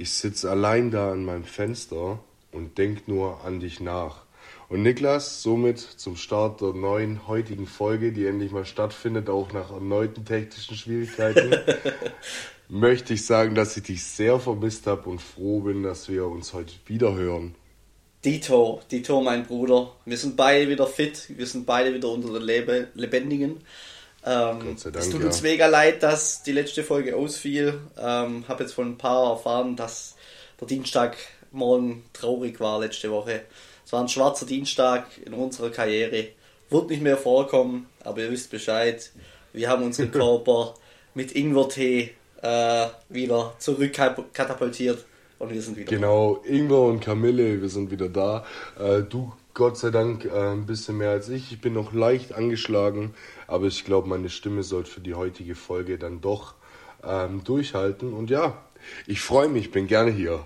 Ich sitze allein da an meinem Fenster und denk nur an dich nach. Und Niklas, somit zum Start der neuen heutigen Folge, die endlich mal stattfindet, auch nach erneuten technischen Schwierigkeiten, möchte ich sagen, dass ich dich sehr vermisst habe und froh bin, dass wir uns heute wieder hören. Dito, Dito, mein Bruder. Wir sind beide wieder fit, wir sind beide wieder unter den Lebe Lebendigen. Ähm, Dank, es tut uns mega leid, dass die letzte Folge ausfiel. Ähm, habe jetzt von ein paar erfahren, dass der Dienstagmorgen traurig war letzte Woche. Es war ein schwarzer Dienstag in unserer Karriere. Wird nicht mehr vorkommen, aber ihr wisst Bescheid. Wir haben unseren Körper mit Ingwertee äh, wieder zurückkatapultiert und wir sind wieder Genau, da. Ingwer und Kamille, wir sind wieder da. Äh, du Gott sei Dank äh, ein bisschen mehr als ich. Ich bin noch leicht angeschlagen, aber ich glaube, meine Stimme sollte für die heutige Folge dann doch ähm, durchhalten. Und ja, ich freue mich, bin gerne hier.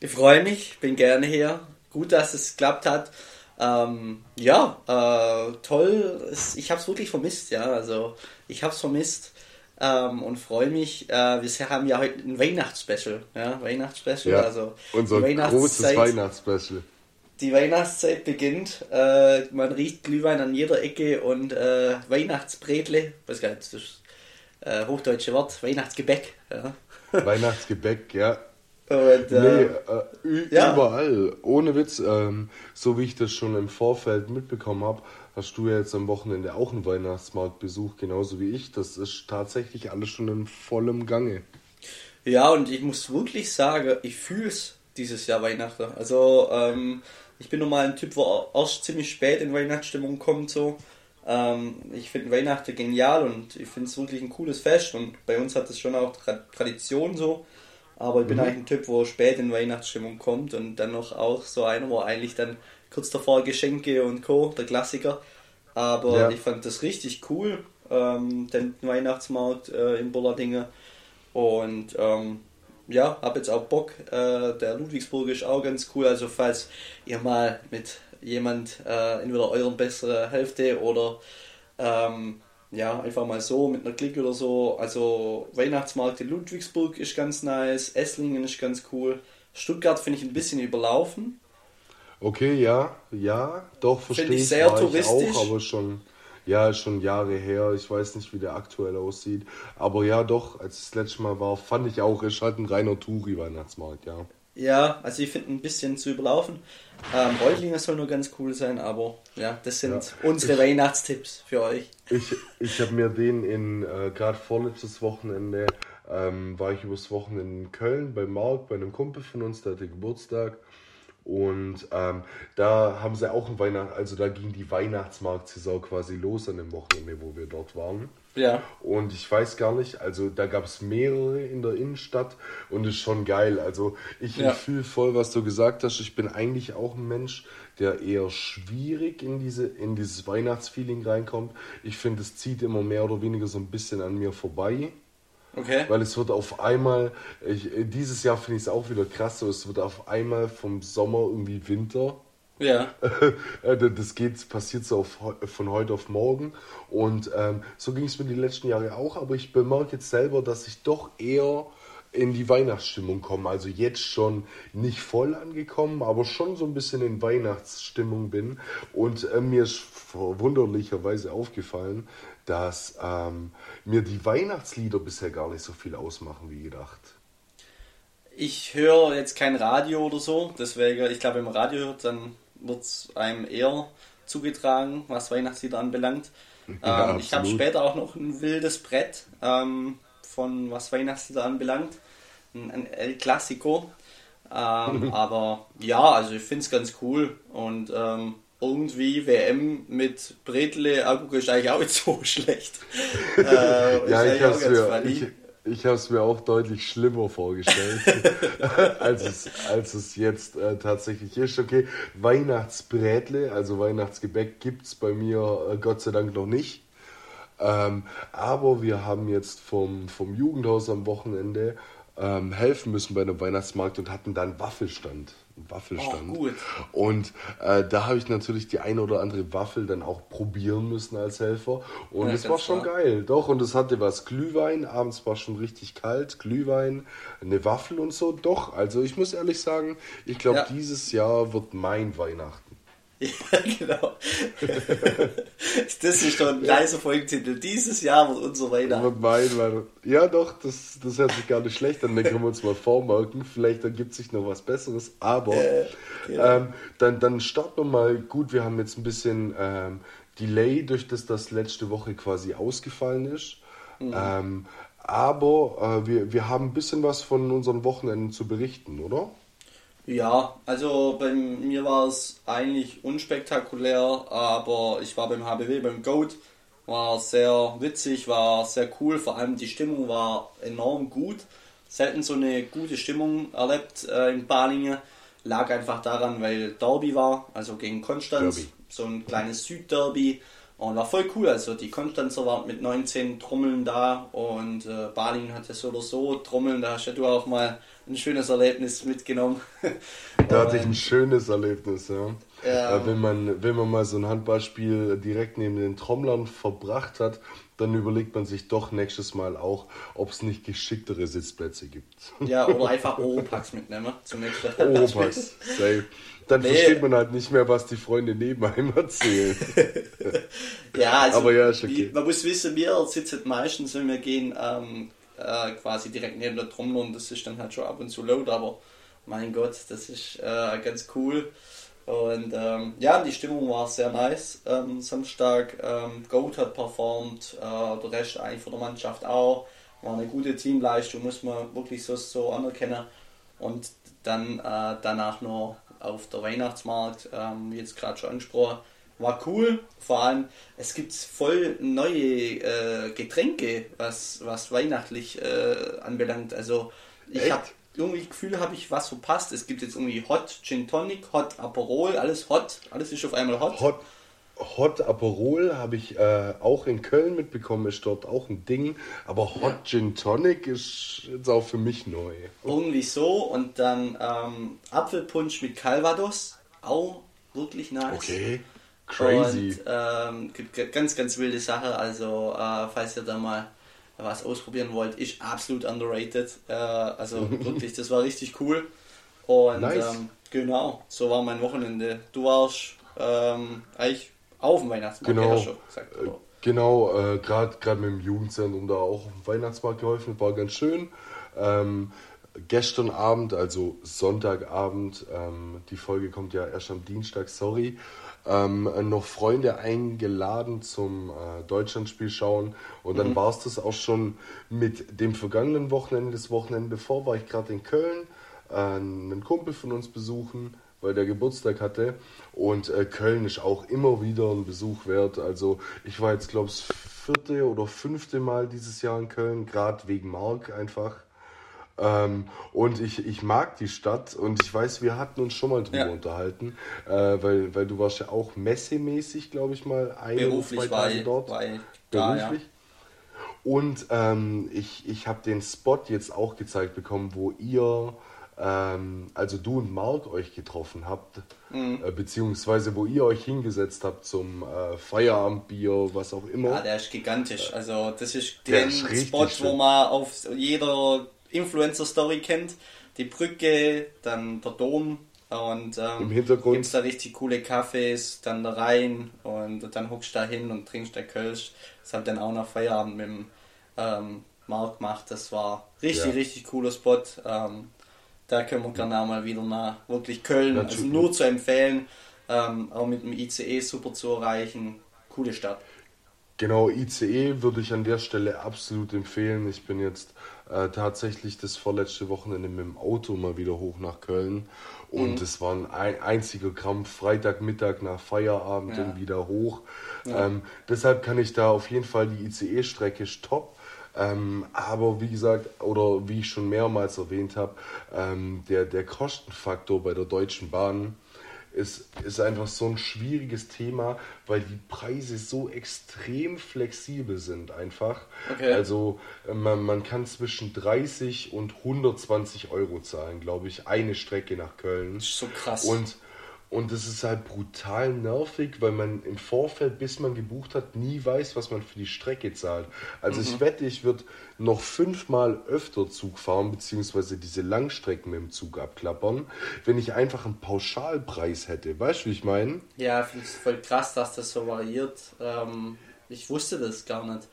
Ich freue mich, bin gerne hier gut, dass es geklappt hat. Ähm, ja, äh, toll. Ich habe es wirklich vermisst, ja. Also ich habe es vermisst ähm, und freue mich. Äh, wir haben ja heute ein Weihnachtsspecial, ja, Weihnachtsspecial. Ja, also unser großes Weihnachtsspecial. Die Weihnachtszeit beginnt. Äh, man riecht Glühwein an jeder Ecke und äh, Weihnachtsbretle, was gar nicht, das ist äh, hochdeutsche Wort, Weihnachtsgebäck. Ja. Weihnachtsgebäck, ja. Und, äh, nee, äh, ja. überall. Ohne Witz, ähm, so wie ich das schon im Vorfeld mitbekommen habe, hast du ja jetzt am Wochenende auch einen Weihnachtsmarktbesuch, genauso wie ich. Das ist tatsächlich alles schon in vollem Gange. Ja, und ich muss wirklich sagen, ich fühle es dieses Jahr Weihnachten. Also, ähm, ich bin normal ein Typ, der erst ziemlich spät in Weihnachtsstimmung kommt. So. Ähm, ich finde Weihnachten genial und ich finde es wirklich ein cooles Fest und bei uns hat es schon auch Tradition so. Aber ich bin mhm. eigentlich ein Typ, wo spät in Weihnachtsstimmung kommt und dann noch auch so einer, wo eigentlich dann kurz davor Geschenke und Co., der Klassiker. Aber ja. ich fand das richtig cool, ähm, den Weihnachtsmarkt äh, in Bollardinge. Und ähm, ja, habe jetzt auch Bock. Äh, der Ludwigsburg ist auch ganz cool. Also falls ihr mal mit jemand, äh, entweder euren bessere Hälfte oder ähm, ja, einfach mal so mit einer Klick oder so. Also Weihnachtsmarkt in Ludwigsburg ist ganz nice, Esslingen ist ganz cool. Stuttgart finde ich ein bisschen überlaufen. Okay, ja, ja, doch, verstehe ich. Sehr touristisch. Ich auch, aber schon, ja, schon Jahre her. Ich weiß nicht, wie der aktuell aussieht. Aber ja, doch, als es das letzte Mal war, fand ich auch, ist halt ein reiner Touri-Weihnachtsmarkt, ja. Ja, also ich finde ein bisschen zu überlaufen. Ähm, Reutlinger soll nur ganz cool sein, aber ja, das sind ja. unsere ich, Weihnachtstipps für euch. Ich, ich habe mir den in, äh, gerade vorletztes Wochenende, ähm, war ich übers Wochenende in Köln bei Marc, bei einem Kumpel von uns, der hatte Geburtstag. Und ähm, da haben sie auch ein Weihnacht, also da ging die Weihnachtsmarktsaison quasi los an dem Wochenende, wo wir dort waren. Ja. Und ich weiß gar nicht, also da gab es mehrere in der Innenstadt und ist schon geil. Also ich, ja. ich fühle voll, was du gesagt hast. Ich bin eigentlich auch ein Mensch, der eher schwierig in, diese, in dieses Weihnachtsfeeling reinkommt. Ich finde, es zieht immer mehr oder weniger so ein bisschen an mir vorbei. Okay. Weil es wird auf einmal, ich, dieses Jahr finde ich es auch wieder krass, so es wird auf einmal vom Sommer irgendwie Winter. Ja. Äh, das geht, passiert so auf, von heute auf morgen. Und ähm, so ging es mir die letzten Jahre auch, aber ich bemerke jetzt selber, dass ich doch eher in die Weihnachtsstimmung komme. Also jetzt schon nicht voll angekommen, aber schon so ein bisschen in Weihnachtsstimmung bin. Und äh, mir ist verwunderlicherweise aufgefallen, dass ähm, mir die Weihnachtslieder bisher gar nicht so viel ausmachen wie gedacht. Ich höre jetzt kein Radio oder so, deswegen, ich glaube, wenn man Radio hört, dann wird es einem eher zugetragen, was Weihnachtslieder anbelangt. Ja, ähm, ich habe später auch noch ein wildes Brett ähm, von was Weihnachtslieder anbelangt, ein, ein El Clasico. Ähm, aber ja, also ich finde es ganz cool und ähm, irgendwie WM mit Bretle, Akku ist eigentlich auch nicht so schlecht. Äh, ja, ich habe es mir, ich, ich mir auch deutlich schlimmer vorgestellt, als, es, als es jetzt äh, tatsächlich ist. Okay, Weihnachtsbrätle, also Weihnachtsgebäck, gibt es bei mir äh, Gott sei Dank noch nicht. Ähm, aber wir haben jetzt vom, vom Jugendhaus am Wochenende ähm, helfen müssen bei einem Weihnachtsmarkt und hatten da einen Waffelstand. Waffelstand. Oh, gut. Und äh, da habe ich natürlich die eine oder andere Waffel dann auch probieren müssen als Helfer. Und es ja, war schon klar. geil. Doch, und es hatte was Glühwein. Abends war schon richtig kalt. Glühwein, eine Waffel und so. Doch, also ich muss ehrlich sagen, ich glaube, ja. dieses Jahr wird mein Weihnachten. Ja, genau. das ist doch ein leiser Folgentitel. Dieses Jahr wird unser Weihnachten. Mein Weihnachten. Ja, doch, das, das hört sich gar nicht schlecht an. Dann können wir uns mal vormerken. Vielleicht ergibt sich noch was Besseres. Aber äh, genau. ähm, dann, dann starten wir mal. Gut, wir haben jetzt ein bisschen ähm, Delay, durch das das letzte Woche quasi ausgefallen ist. Mhm. Ähm, aber äh, wir, wir haben ein bisschen was von unseren Wochenenden zu berichten, oder? Ja, also bei mir war es eigentlich unspektakulär, aber ich war beim HBW, beim Goat, war sehr witzig, war sehr cool, vor allem die Stimmung war enorm gut. Selten so eine gute Stimmung erlebt äh, in Balingen. Lag einfach daran, weil Derby war, also gegen Konstanz, Derby. so ein kleines Südderby. Und war voll cool. Also die Konstanzer waren mit 19 Trommeln da und äh, Balingen hatte so oder so Trommeln. Da hast ja du auch mal ein schönes Erlebnis mitgenommen. Da hatte ich ein schönes Erlebnis, ja. ja. Äh, wenn, man, wenn man mal so ein Handballspiel direkt neben den Trommlern verbracht hat, dann überlegt man sich doch nächstes Mal auch, ob es nicht geschicktere Sitzplätze gibt. Ja, oder einfach Oropax mitnehmen zum nächsten Oropax, safe. Dann nee. versteht man halt nicht mehr, was die Freunde neben einem erzählen. ja, also Aber ja, ist okay. wie, man muss wissen, wir sitzen meistens, wenn wir gehen, ähm, äh, quasi direkt neben der Trommel und das ist dann halt schon ab und zu laut, aber mein Gott, das ist äh, ganz cool. Und ähm, ja, die Stimmung war sehr nice. Ähm, Samstag, ähm, Goat hat performt, äh, der Rest eigentlich von der Mannschaft auch. War eine gute Teamleistung, muss man wirklich so, so anerkennen. Und dann äh, danach noch auf der Weihnachtsmarkt, ähm, wie jetzt gerade schon angesprochen, war cool. Vor allem, es gibt voll neue äh, Getränke, was, was weihnachtlich äh, anbelangt. Also ich habe irgendwie Gefühl, habe ich was verpasst. Es gibt jetzt irgendwie Hot Gin Tonic, Hot Aperol, alles hot, alles ist auf einmal hot. Hot, Hot Aperol habe ich äh, auch in Köln mitbekommen, ist dort auch ein Ding. Aber Hot ja. Gin Tonic ist jetzt auch für mich neu. Irgendwie so und dann ähm, Apfelpunsch mit Calvados, auch wirklich nice. Okay. Crazy. Und ähm, gibt ganz, ganz wilde Sache. Also, äh, falls ihr da mal was ausprobieren wollt, ist absolut underrated. Äh, also wirklich, das war richtig cool. Und nice. ähm, genau, so war mein Wochenende. Du warst ähm, eigentlich auf dem Weihnachtsmarkt, genau. Schon gesagt, äh, genau, äh, gerade mit dem Jugendzentrum da auch auf dem Weihnachtsmarkt geholfen, war ganz schön. Ähm, gestern Abend, also Sonntagabend, ähm, die Folge kommt ja erst am Dienstag, sorry, ähm, noch Freunde eingeladen zum äh, Deutschlandspiel schauen. Und dann mhm. war es das auch schon mit dem vergangenen Wochenende. Das Wochenende bevor war ich gerade in Köln, äh, einen Kumpel von uns besuchen, weil der Geburtstag hatte. Und äh, Köln ist auch immer wieder ein Besuch wert. Also ich war jetzt, glaube ich, vierte oder fünfte Mal dieses Jahr in Köln, gerade wegen Mark einfach. Ähm, und ich, ich mag die Stadt und ich weiß, wir hatten uns schon mal drüber ja. unterhalten, äh, weil, weil du warst ja auch messemäßig, glaube ich mal, ein Beruflich oder zwei Tage dort. War da, Beruflich. Ja. Und ähm, ich, ich habe den Spot jetzt auch gezeigt bekommen, wo ihr, ähm, also du und Mark euch getroffen habt, mhm. äh, beziehungsweise wo ihr euch hingesetzt habt zum äh, Feierabendbier, was auch immer. Ja, der ist gigantisch. Also das ist der Spot, wo man auf jeder Influencer-Story kennt. Die Brücke, dann der Dom und ähm, im Hintergrund gibt es da richtig coole Cafés, dann da rein und dann huckst du da hin und trinkst der Kölsch. Das habe dann auch nach Feierabend mit dem ähm, Marc gemacht. Das war richtig, ja. richtig cooler Spot. Ähm, da können wir gerne auch mal wieder nach wirklich Köln, also nur zu empfehlen, ähm, auch mit dem ICE super zu erreichen. Coole Stadt. Genau, ICE würde ich an der Stelle absolut empfehlen. Ich bin jetzt äh, tatsächlich das vorletzte Wochenende mit dem Auto mal wieder hoch nach Köln. Und es mhm. war ein einziger Krampf, Freitagmittag nach Feierabend ja. und wieder hoch. Ja. Ähm, deshalb kann ich da auf jeden Fall die ICE-Strecke top. Ähm, aber wie gesagt, oder wie ich schon mehrmals erwähnt habe, ähm, der, der Kostenfaktor bei der Deutschen Bahn ist, ist einfach so ein schwieriges Thema, weil die Preise so extrem flexibel sind einfach. Okay. Also äh, man, man kann zwischen 30 und 120 Euro zahlen, glaube ich, eine Strecke nach Köln. Das ist so krass. Und und das ist halt brutal nervig, weil man im Vorfeld, bis man gebucht hat, nie weiß, was man für die Strecke zahlt. Also mhm. ich wette, ich würde noch fünfmal öfter Zug fahren, beziehungsweise diese Langstrecken mit dem Zug abklappern, wenn ich einfach einen Pauschalpreis hätte. Weißt du, wie ich meine? Ja, ich finde es voll krass, dass das so variiert. Ähm, ich wusste das gar nicht.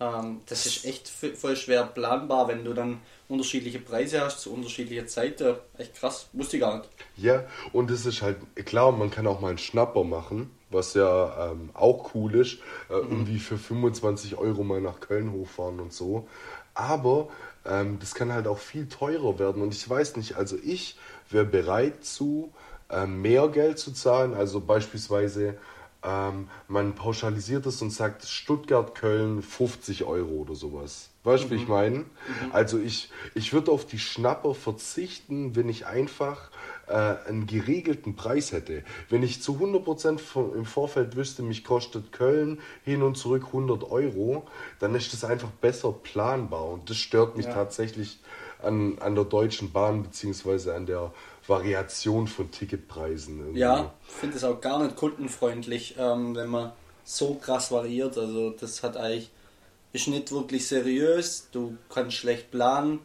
Ähm, das ist echt voll schwer planbar, wenn du dann unterschiedliche Preise hast zu unterschiedlicher Zeit. Echt krass, wusste ich gar nicht. Ja, und es ist halt klar, man kann auch mal einen Schnapper machen, was ja ähm, auch cool ist. Äh, mhm. Irgendwie für 25 Euro mal nach Köln hochfahren und so. Aber ähm, das kann halt auch viel teurer werden. Und ich weiß nicht, also ich wäre bereit zu, äh, mehr Geld zu zahlen. Also beispielsweise ähm, man pauschalisiert es und sagt Stuttgart, Köln 50 Euro oder sowas. Weißt du, mhm. wie ich mhm. meine? Mhm. Also ich, ich würde auf die Schnapper verzichten, wenn ich einfach äh, einen geregelten Preis hätte. Wenn ich zu 100% von, im Vorfeld wüsste, mich kostet Köln hin und zurück 100 Euro, dann ist das einfach besser planbar und das stört mich ja. tatsächlich an, an der Deutschen Bahn beziehungsweise an der Variation von Ticketpreisen. Irgendwie. Ja, ich finde es auch gar nicht kundenfreundlich, ähm, wenn man so krass variiert. Also das hat eigentlich, ist nicht wirklich seriös, du kannst schlecht planen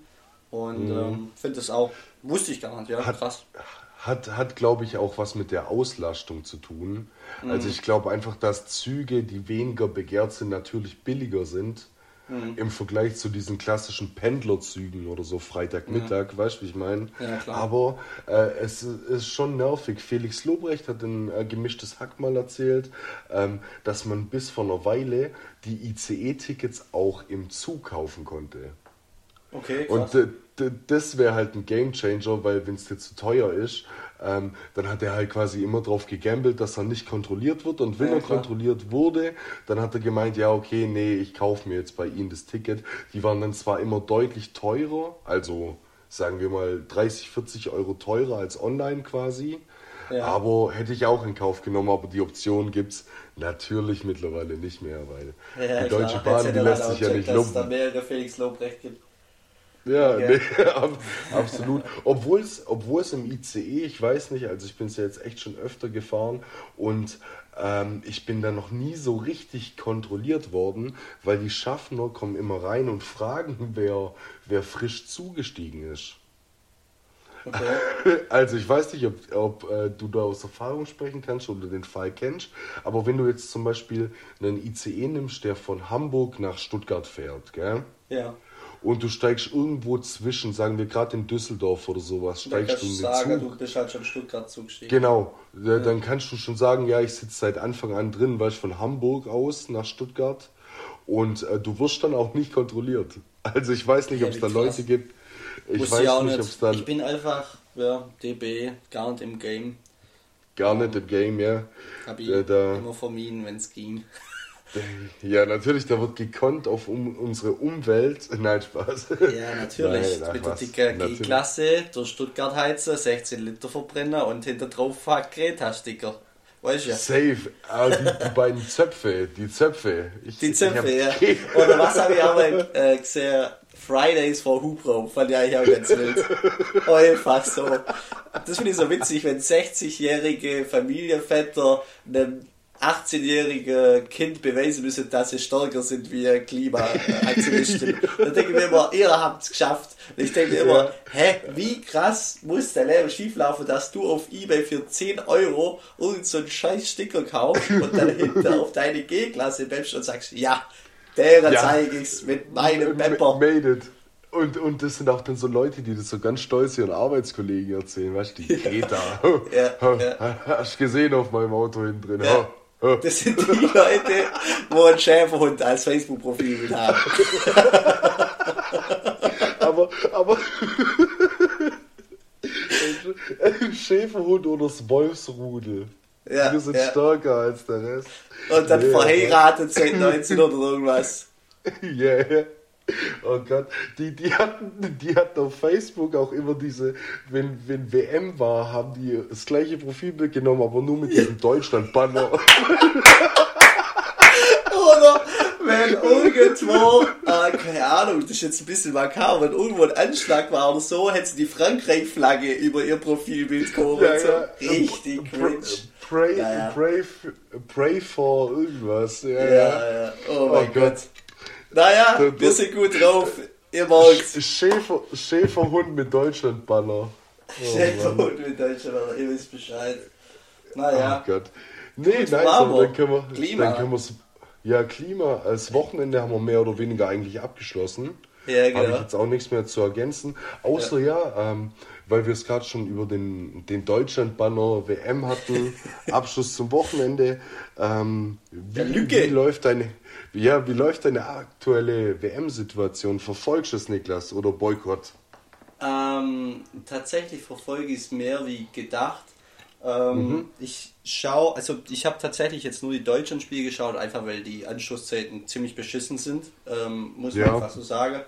und mhm. ähm, finde es auch, wusste ich gar nicht, ja, hat, krass. Hat, hat glaube ich, auch was mit der Auslastung zu tun. Also mhm. Also ich glaube einfach, dass Züge, die weniger begehrt sind, natürlich billiger sind Mhm. Im Vergleich zu diesen klassischen Pendlerzügen oder so Freitagmittag, ja. weißt du, wie ich meine? Ja, Aber äh, es ist schon nervig. Felix Lobrecht hat ein äh, gemischtes Hack mal erzählt, ähm, dass man bis vor einer Weile die ICE-Tickets auch im Zug kaufen konnte. Okay, krass. Und das wäre halt ein Gamechanger, weil wenn es dir zu teuer ist, ähm, dann hat er halt quasi immer drauf gegambelt, dass er nicht kontrolliert wird. Und wenn ja, er klar. kontrolliert wurde, dann hat er gemeint, ja, okay, nee, ich kaufe mir jetzt bei ihnen das Ticket. Die waren dann zwar immer deutlich teurer, also sagen wir mal 30, 40 Euro teurer als online quasi. Ja. Aber hätte ich auch in Kauf genommen, aber die Option gibt es natürlich mittlerweile nicht mehr, weil ja, die Deutsche klar. Bahn, die lässt sich ja nicht lumpen. Dass es da mehrere Felix Lobrecht gibt. Ja, okay. nee, absolut. Obwohl es, obwohl es im ICE, ich weiß nicht, also ich bin es ja jetzt echt schon öfter gefahren und ähm, ich bin da noch nie so richtig kontrolliert worden, weil die Schaffner kommen immer rein und fragen, wer, wer frisch zugestiegen ist. Okay. Also ich weiß nicht, ob, ob äh, du da aus Erfahrung sprechen kannst oder den Fall kennst, aber wenn du jetzt zum Beispiel einen ICE nimmst, der von Hamburg nach Stuttgart fährt, gell? Ja und du steigst irgendwo zwischen, sagen wir gerade in Düsseldorf oder sowas, steigst du in den sagen, Zug. Du bist halt schon Stuttgart zugestiegen. Genau, ja. dann kannst du schon sagen, ja, ich sitze seit Anfang an drin, weil ich von Hamburg aus nach Stuttgart und äh, du wirst dann auch nicht kontrolliert. Also ich weiß nicht, ja, ob es da Leute gibt. Ich Muss weiß nicht, nicht. ob es dann. Ich bin einfach, ja, DB, gar nicht im Game. Gar nicht im Game, ja. Hab ich äh, da, immer vermieden, wenn es ging. Ja, natürlich, da wird gekonnt auf um, unsere Umwelt. Nein, Spaß. Ja, natürlich. Nein, Mit der dicken G-Klasse, der Stuttgart heizen, 16 Liter Verbrenner und hinter drauf Greta-Sticker. Weißt du ja. Safe. Ah, die, die beiden Zöpfe, die Zöpfe. Ich, die Zöpfe, ja. Oder was habe ich auch mal äh, gesehen? Fridays for Hubraum, fand ich eigentlich auch ganz wild. Einfach so. Das finde ich so witzig, wenn 60-jährige Familienväter einem 18-jährige Kind beweisen müssen, dass sie stärker sind wie Klimaaktivisten. dann denke ich mir immer, ihr habt es geschafft. Und ich denke mir immer, hä, wie krass muss dein Leben schieflaufen, dass du auf Ebay für 10 Euro irgend so einen scheiß Sticker kaufst und dann hinter auf deine G-Klasse bleibst und sagst, ja, deren ja. zeige ich's mit meinem Pepper. Made it. Und, und das sind auch dann so Leute, die das so ganz stolz ihren Arbeitskollegen erzählen, weißt du, die Greta. Ja, ja. Hast du gesehen auf meinem Auto hinten drin? Ja. Das sind die Leute, wo ein Schäferhund als Facebook-Profil haben. aber, aber. ein Schäferhund oder das Wolfsrudel. Ja, Wir sind ja. stärker als der Rest. Und dann yeah. verheiratet seit 19 oder irgendwas. Yeah. Oh Gott, die, die, hatten, die hatten auf Facebook auch immer diese, wenn, wenn WM war, haben die das gleiche Profilbild genommen, aber nur mit diesem Deutschland-Banner. Oder wenn irgendwo, äh, keine Ahnung, das ist jetzt ein bisschen makaber, wenn irgendwo ein Anschlag war oder so, hätten sie die Frankreich-Flagge über ihr Profilbild gehoben. Ja, so. ja. Richtig cringe. Pray, Ja, pray, pray for irgendwas. Ja, Ja, ja. ja. Oh mein Oh Gott. Gott. Naja, wir sind gut drauf. Ihr. Sch- Schäfer, Schäferhund mit Deutschland-Banner. Oh, Schäfer Mann. und mit Deutschland, aber ihr wisst Bescheid. Naja. Oh Gott. Nee, bravo. aber dann können wir. Klima. Dann können wir's, ja, Klima. Als Wochenende haben wir mehr oder weniger eigentlich abgeschlossen. Ja, Habe ich genau. jetzt auch nichts mehr zu ergänzen. Außer ja, ähm, weil wir es gerade schon über den, den Deutschland-Banner WM hatten. Abschluss zum Wochenende. Ähm, wie, Ja, Lücke. wie läuft deine, ja, wie läuft deine aktuelle WM-Situation? Verfolgst du es, Niklas, oder Boykott? Ähm, tatsächlich verfolge ich es mehr wie gedacht. Ähm, Mhm. Ich schaue, also ich habe tatsächlich jetzt nur die deutschen Spiele geschaut, einfach weil die Anschlusszeiten ziemlich beschissen sind, ähm, muss man Ja. einfach so sagen.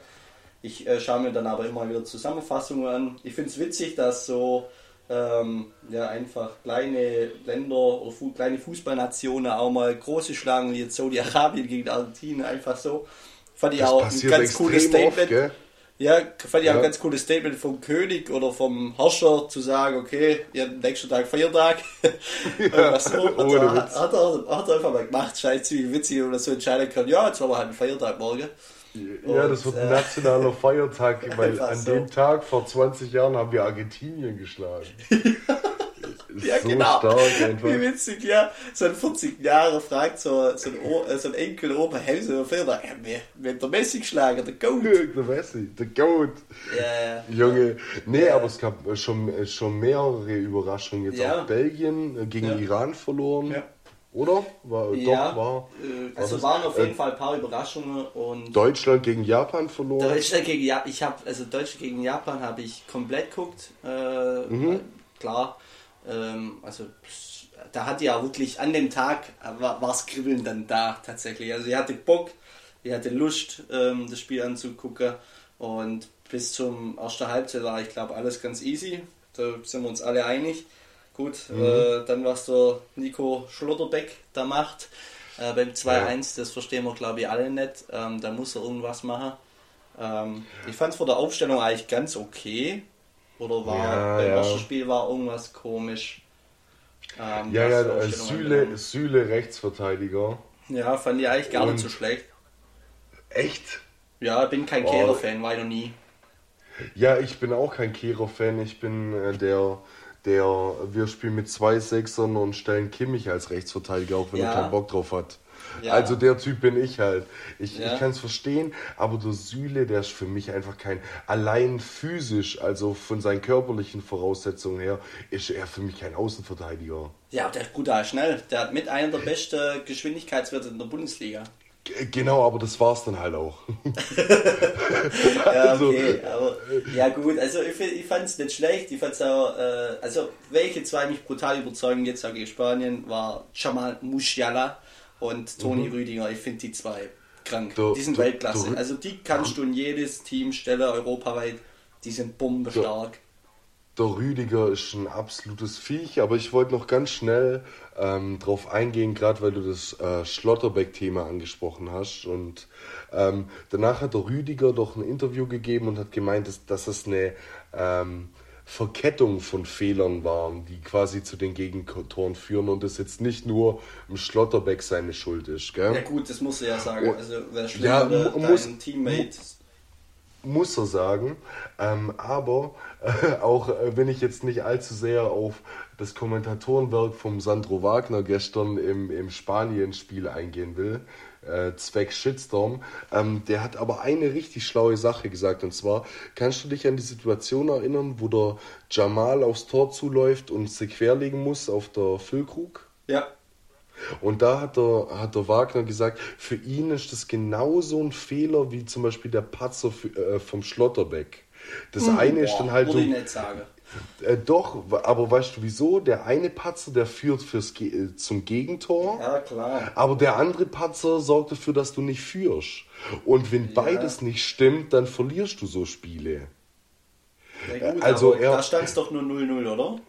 Ich äh, schaue mir dann aber immer wieder Zusammenfassungen an. Ich finde es witzig, dass so ähm, ja einfach kleine Länder oder fu kleine Fußballnationen auch mal große schlagen, wie jetzt Saudi-Arabien gegen Argentinien, einfach so. Fand ich Das auch ein ganz cooles oft, Statement. gell? Ja, fand ich auch Ja. ein ganz cooles Statement vom König oder vom Herrscher zu sagen, okay, ihr habt nächsten Tag Feiertag. Irgendwas so. Hat, er, hat, er, hat er einfach mal gemacht, scheiße, wie witzig, wenn man so entscheiden kann, ja, jetzt haben wir halt einen Feiertag morgen. Ja, das Und, wird ein äh, nationaler Feiertag, weil an so. dem Tag vor 20 Jahren haben wir Argentinien geschlagen. Ja, so genau. stark einfach. Wie witzig, ja. So ein 40 Jahre fragt so, so, ein, o äh, so ein Enkel Opa, hey, so ein Feiertag, ja, wir, wir haben der Messi geschlagen, der Goat. Der Messi, der Goat. Ja, ja. Junge, nee, aber es gab äh, schon, äh, schon mehrere Überraschungen. Jetzt Ja. auch Belgien äh, gegen Ja. Iran verloren. Ja. Oder? War, Ja, Doch, war. äh, also waren auf jeden äh, Fall ein paar Überraschungen und Deutschland gegen Japan verloren. Deutschland gegen Japan, ich habe also Deutschland gegen Japan habe ich komplett geguckt. Äh, Mhm. Klar, ähm, also da hat ja wirklich an dem Tag äh, war war's Kribbeln dann da tatsächlich. Also ich hatte Bock, ich hatte Lust, ähm, das Spiel anzugucken und bis zum ersten Halbzeit war ich glaube alles ganz easy. Da sind wir uns alle einig. Gut, Mhm. äh, dann was der Nico Schlotterbeck da macht. Äh, beim 2-1, das verstehen wir glaube ich alle nicht. Ähm, da muss er irgendwas machen. Ähm, ich fand es vor der Aufstellung eigentlich ganz okay. Oder war Ja, beim ja. ersten Spiel war irgendwas komisch. Ähm, ja, ja, äh, Süle. Süle Rechtsverteidiger. Ja, fand ich eigentlich gar Und- nicht so schlecht. Echt? Ja, bin kein Boah. Kehler-Fan, war ich noch nie. Ja, ich bin auch kein Kero-Fan. Ich bin äh, der, der, wir spielen mit zwei Sechsern und stellen Kimmich als Rechtsverteidiger, auch wenn Ja. er keinen Bock drauf hat. Ja. Also der Typ bin ich halt. Ich, Ja. ich kann es verstehen, aber der Süle, der ist für mich einfach kein, allein physisch, also von seinen körperlichen Voraussetzungen her, ist er für mich kein Außenverteidiger. Ja, der ist brutal schnell. Der hat mit einer der besten Geschwindigkeitswerte in der Bundesliga. Genau, aber das war's dann halt auch. Ja, Also, okay, aber ja gut, also ich, ich fand es nicht schlecht, ich fand's auch, äh, also welche zwei mich brutal überzeugen, jetzt sage ich Spanien, war Jamal Musiala und Toni Rüdiger, ich finde die zwei krank, Mhm. Der- die sind der- Weltklasse, der also die kannst du in jedes Team stellen, europaweit, die sind bombenstark. Der Rüdiger ist ein absolutes Viech, aber ich wollte noch ganz schnell ähm, drauf eingehen, gerade weil du das äh, Schlotterbeck-Thema angesprochen hast. Und ähm, danach hat der Rüdiger doch ein Interview gegeben und hat gemeint, dass, dass es eine ähm, Verkettung von Fehlern waren, die quasi zu den Gegentoren führen und das jetzt nicht nur im Schlotterbeck seine Schuld ist. Gell? Ja gut, das musst du ja sagen, Oh, also wäre schlimm, ja, mu- dein muss- Teammate... muss er sagen. Ähm, aber äh, auch äh, wenn ich jetzt nicht allzu sehr auf das Kommentatorenwerk vom Sandro Wagner gestern im, im Spanien-Spiel eingehen will, äh, zwecks Shitstorm, ähm, der hat aber eine richtig schlaue Sache gesagt. Und zwar, kannst du dich an die Situation erinnern, wo der Jamal aufs Tor zuläuft und sich querlegen muss auf der Füllkrug? Ja, Und da hat der, hat der Wagner gesagt, für ihn ist das genauso ein Fehler wie zum Beispiel der Patzer für, äh, vom Schlotterbeck. Das eine ist Boah, dann halt würde so. ich nicht sagen. Äh, doch, aber weißt du wieso? Der eine Patzer, der führt fürs Ge äh, zum Gegentor. Ja, klar. Aber der andere Patzer sorgt dafür, dass du nicht führst. Und wenn Ja. beides nicht stimmt, dann verlierst du so Spiele. Ja, gut, Also aber er- da stand es doch nur 0-0, oder?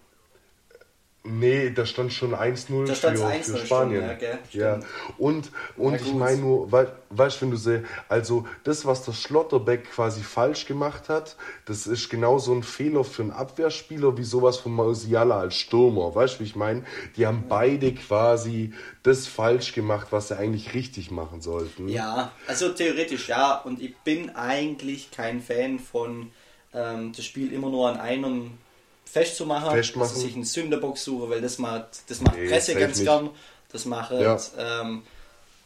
Nee, da stand schon 1-0 Da für, stand's 1-0, für stimmt, Spanien. ja, gell, ja. stimmt. Und, und Ja, ich meine nur, wei- weißt du, wenn du sie, also das, was der Schlotterbeck quasi falsch gemacht hat, das ist genauso ein Fehler für einen Abwehrspieler wie sowas von Musiala als Stürmer. Weißt du, wie ich meine? Die haben beide quasi das falsch gemacht, was sie eigentlich richtig machen sollten. Ja, also theoretisch ja. Und ich bin eigentlich kein Fan von ähm, das Spiel immer nur an einem festzumachen, Festmachen. dass ich einen Sünderbox suche, weil das macht, das macht Nee, Presse ganz nicht. gern. Das machen Ja. ähm,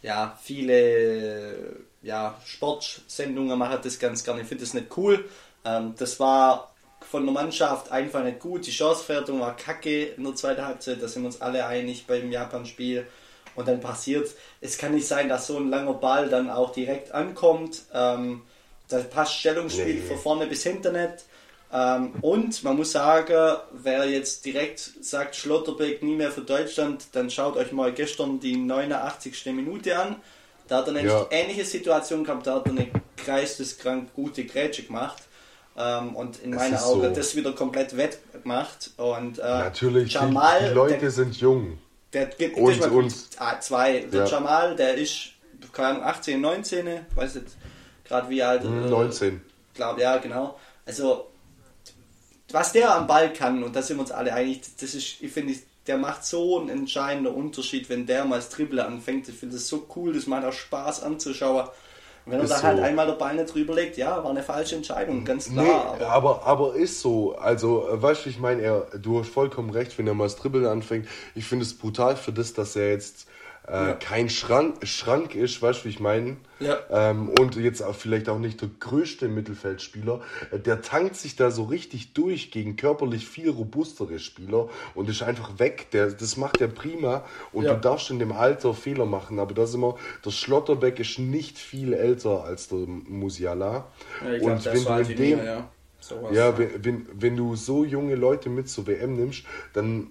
ja, viele ja, Sportsendungen machen das ganz gerne. Ich finde das nicht cool. Ähm, das war von der Mannschaft einfach nicht gut. Die Chanceverwertung war kacke in der zweiten Halbzeit. Da sind wir uns alle einig beim Japan-Spiel. Und dann passiert es kann nicht sein, dass so ein langer Ball dann auch direkt ankommt. Ähm, da passt Stellungsspiel Nee. von vorne bis hinten nicht. Ähm, und man muss sagen, wer jetzt direkt sagt, Schlotterbeck nie mehr für Deutschland, dann schaut euch mal gestern die 89. Minute an. Da hat er nämlich Ja. ähnliche Situation gehabt, da hat er eine geisteskrank gute Grätsche gemacht. Ähm, und in meinen Augen so. das wieder komplett wettgemacht. Und äh, Natürlich, die, Jamal, die Leute der, sind jung. der gibt Und- gut. Ah, zwei. Der Ja. Jamal, der ist keine Ahnung, 18, 19, weiß jetzt gerade wie alt. Hm, äh, 19. glaube ja, genau. Also was der am Ball kann, und da sind wir uns alle einig, das ist, ich finde, der macht so einen entscheidenden Unterschied, wenn der mal das Dribbeln anfängt. Ich finde das so cool, das macht auch Spaß anzuschauen. Und wenn er da halt so. einmal der Ball nicht drüber legt, ja, war eine falsche Entscheidung, ganz klar. Nee, aber, aber, aber ist so. Also, äh, weißt du, ich meine, er, du hast vollkommen recht, wenn er mal das Dribbeln anfängt. Ich finde es brutal für das, dass er jetzt äh, Ja. kein Schrank, Schrank ist, weißt du, wie ich meine? Ja. Ähm, und jetzt auch vielleicht auch nicht der größte Mittelfeldspieler. Äh, Der tankt sich da so richtig durch gegen körperlich viel robustere Spieler und ist einfach weg. Der, das macht er prima und Ja. du darfst in dem Alter Fehler machen. Aber da sind wir, der Schlotterbeck ist nicht viel älter als der Musiala. ja, ich glaube, und das wenn du in dem, mir, ja. Sowas, ja, wenn, wenn, wenn du so junge Leute mit zur WM nimmst, dann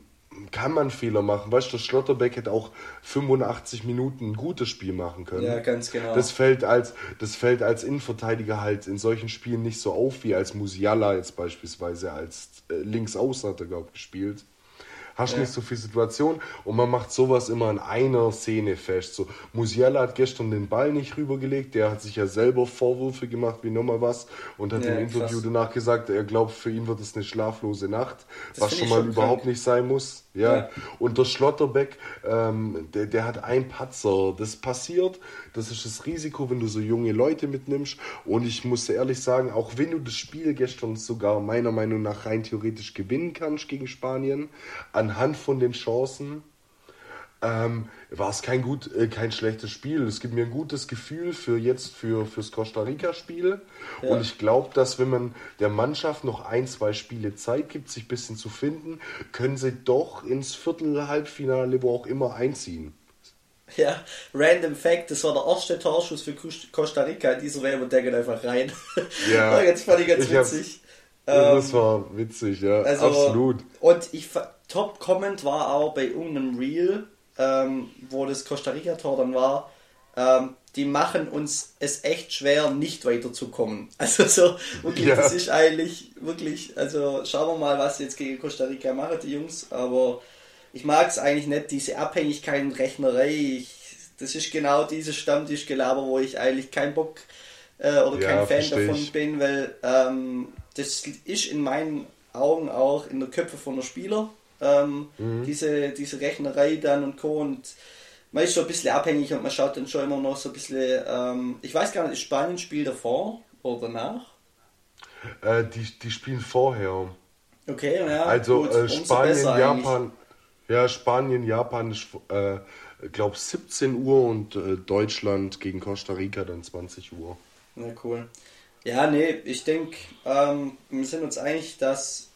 kann man Fehler machen. Weißt du, Schlotterbeck hätte auch 85 Minuten ein gutes Spiel machen können. ja, ganz genau. Das fällt als, das fällt als Innenverteidiger halt in solchen Spielen nicht so auf wie als Musiala jetzt beispielsweise als äh, Linksaußen hat er, glaube ich, gespielt. Hast Ja. nicht so viel Situation und man macht sowas immer in einer Szene fest. So, Musiala hat gestern den Ball nicht rübergelegt, der hat sich ja selber Vorwürfe gemacht wie nochmal was und hat Ja, im Interview krass. danach gesagt, er glaubt, für ihn wird es eine schlaflose Nacht, Das was schon mal schon überhaupt krank. nicht sein muss. Ja. Ja. Und der Schlotterbeck, ähm, der, der hat ein Patzer. Das passiert. Das ist das Risiko, wenn du so junge Leute mitnimmst. Und ich muss ehrlich sagen, auch wenn du das Spiel gestern sogar meiner Meinung nach rein theoretisch gewinnen kannst gegen Spanien, anhand von den Chancen, ähm, war es kein gut, äh, kein schlechtes Spiel. Es gibt mir ein gutes Gefühl für jetzt für fürs Costa Rica Spiel Ja. und ich glaube, dass wenn man der Mannschaft noch ein, zwei Spiele Zeit gibt, sich ein bisschen zu finden, können sie doch ins Viertel, Halbfinale, wo auch immer einziehen. Ja, random Fact, das war der erste Torschuss für Costa Rica in dieser WM und der geht einfach rein. Ja. war ganz fand ich ganz Ich witzig. Ja, Ähm, das war witzig, ja, also, absolut. Und ich fa- Top Comment war auch bei irgendeinem Reel, ähm, wo das Costa Rica Tor dann war. Ähm, die machen uns es echt schwer, nicht weiterzukommen. Also so, wirklich, Ja. das ist eigentlich wirklich, also schauen wir mal, was jetzt gegen Costa Rica machen, die Jungs, aber ich mag es eigentlich nicht, diese Abhängigkeit und Rechnerei. Ich, das ist genau dieses Stammtischgelaber, wo ich eigentlich keinen Bock äh, oder Ja, kein Fan davon ich. bin, weil ähm, das ist in meinen Augen auch in der Köpfe von der Spieler. Ähm, Mhm. diese, diese Rechnerei dann und Co. Und man ist so ein bisschen abhängig und man schaut dann schon immer noch so ein bisschen. Ähm, ich weiß gar nicht, ist Spanien Spiel davor oder danach? Äh, die, die spielen vorher. Okay, ja. Also gut, äh, Spanien, besser eigentlich. Japan. Ja, Spanien, Japan ist, äh, glaube 17 Uhr und äh, Deutschland gegen Costa Rica dann 20 Uhr. Ja, cool. Ja, nee, ich denke, ähm, wir sind uns einig, dass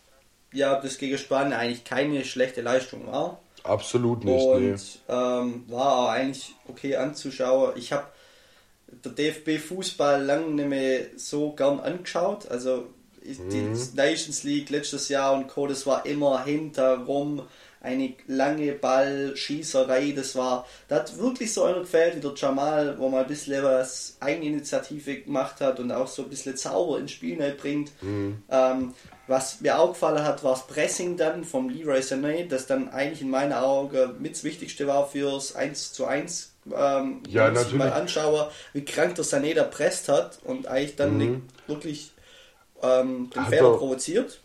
ja, das gegen Spanien eigentlich keine schlechte Leistung war. Absolut nicht, und nee. ähm, war auch eigentlich okay anzuschauen. Ich habe der DFB Fußball lang nicht mehr so gern angeschaut. Also die mhm. Nations League letztes Jahr und Co. Das war immer hinterrum eine lange Ballschießerei. Das war, da hat wirklich so einer gefällt wie der Jamal, wo mal ein bisschen was Eigeninitiative gemacht hat und auch so ein bisschen Zauber ins Spiel bringt. Mhm. Ähm, was mir auch gefallen hat, war das Pressing dann vom Leroy Sané, das dann eigentlich in meinen Augen mit das Wichtigste war fürs 1 zu 1. Ähm, ja, wenn ich mal anschaue, wie krank der Sané da presst hat und eigentlich dann mhm. wirklich ähm, den hat Fehler er, provoziert.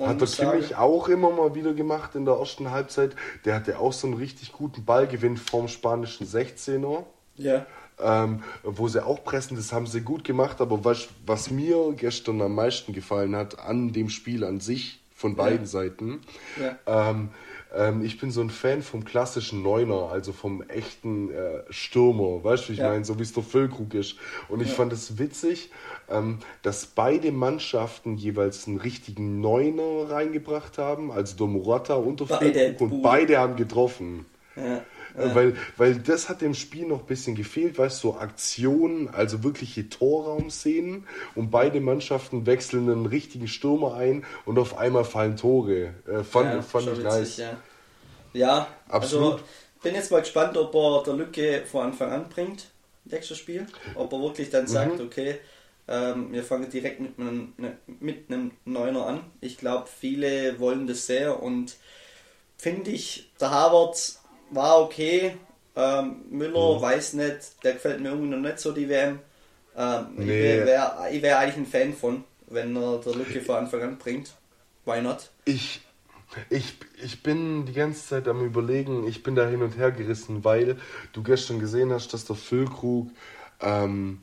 Hat der Kimmich auch immer mal wieder gemacht in der ersten Halbzeit. Der hatte auch so einen richtig guten Ballgewinn vom spanischen 16er. Ja. Ähm, wo sie auch pressen, das haben sie gut gemacht, aber was, was mir gestern am meisten gefallen hat an dem Spiel an sich von beiden ja. Seiten, ja. Ähm, ähm, ich bin so ein Fan vom klassischen Neuner, also vom echten äh, Stürmer, weißt du, wie ich ja. meine, so wie es der Füllkrug ist. Und ich fand es witzig, ähm, dass beide Mannschaften jeweils einen richtigen Neuner reingebracht haben, also der Morata und der Füllkrug, und beide haben getroffen. Ja. Ja. Weil, weil das hat dem Spiel noch ein bisschen gefehlt, weißt du, so Aktionen, also wirkliche Torraumszenen und beide Mannschaften wechseln einen richtigen Stürmer ein und auf einmal fallen Tore. Äh, fand ja, fand ich witzig, nice. Ja, ja Absolut. also bin jetzt mal gespannt, ob er der Lücke vor Anfang an bringt, nächstes Spiel. Ob er wirklich dann sagt, mhm. okay, ähm, wir fangen direkt mit einem, ne, mit einem Neuner an. Ich glaube, viele wollen das sehr und finde ich, der Harvard war okay. Ähm, Müller, mhm. weiß nicht, der gefällt mir irgendwie noch nicht so, die WM. Ähm, nee. Ich wäre wär eigentlich ein Fan von, wenn er der Lücke von Anfang an bringt. Why not? Ich, ich, ich bin die ganze Zeit am Überlegen, ich bin da hin und her gerissen, weil du gestern gesehen hast, dass der Füllkrug ähm,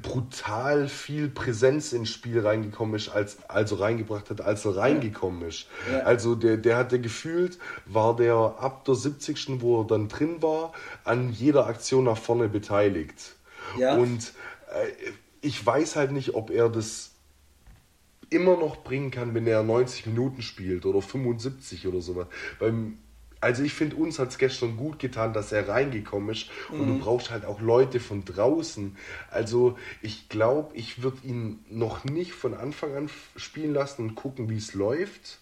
brutal viel Präsenz ins Spiel reingekommen ist, als, also reingebracht hat, als er reingekommen ist. Ja. Also der, der hatte gefühlt, war der ab der 70. wo er dann drin war, an jeder Aktion nach vorne beteiligt. Ja. Und äh, ich weiß halt nicht, ob er das immer noch bringen kann, wenn er 90 Minuten spielt oder 75 oder sowas. Beim also ich finde, uns hat es gestern gut getan, dass er reingekommen ist. Und mhm. du brauchst halt auch Leute von draußen. Also ich glaube, ich würde ihn noch nicht von Anfang an spielen lassen und gucken, wie es läuft.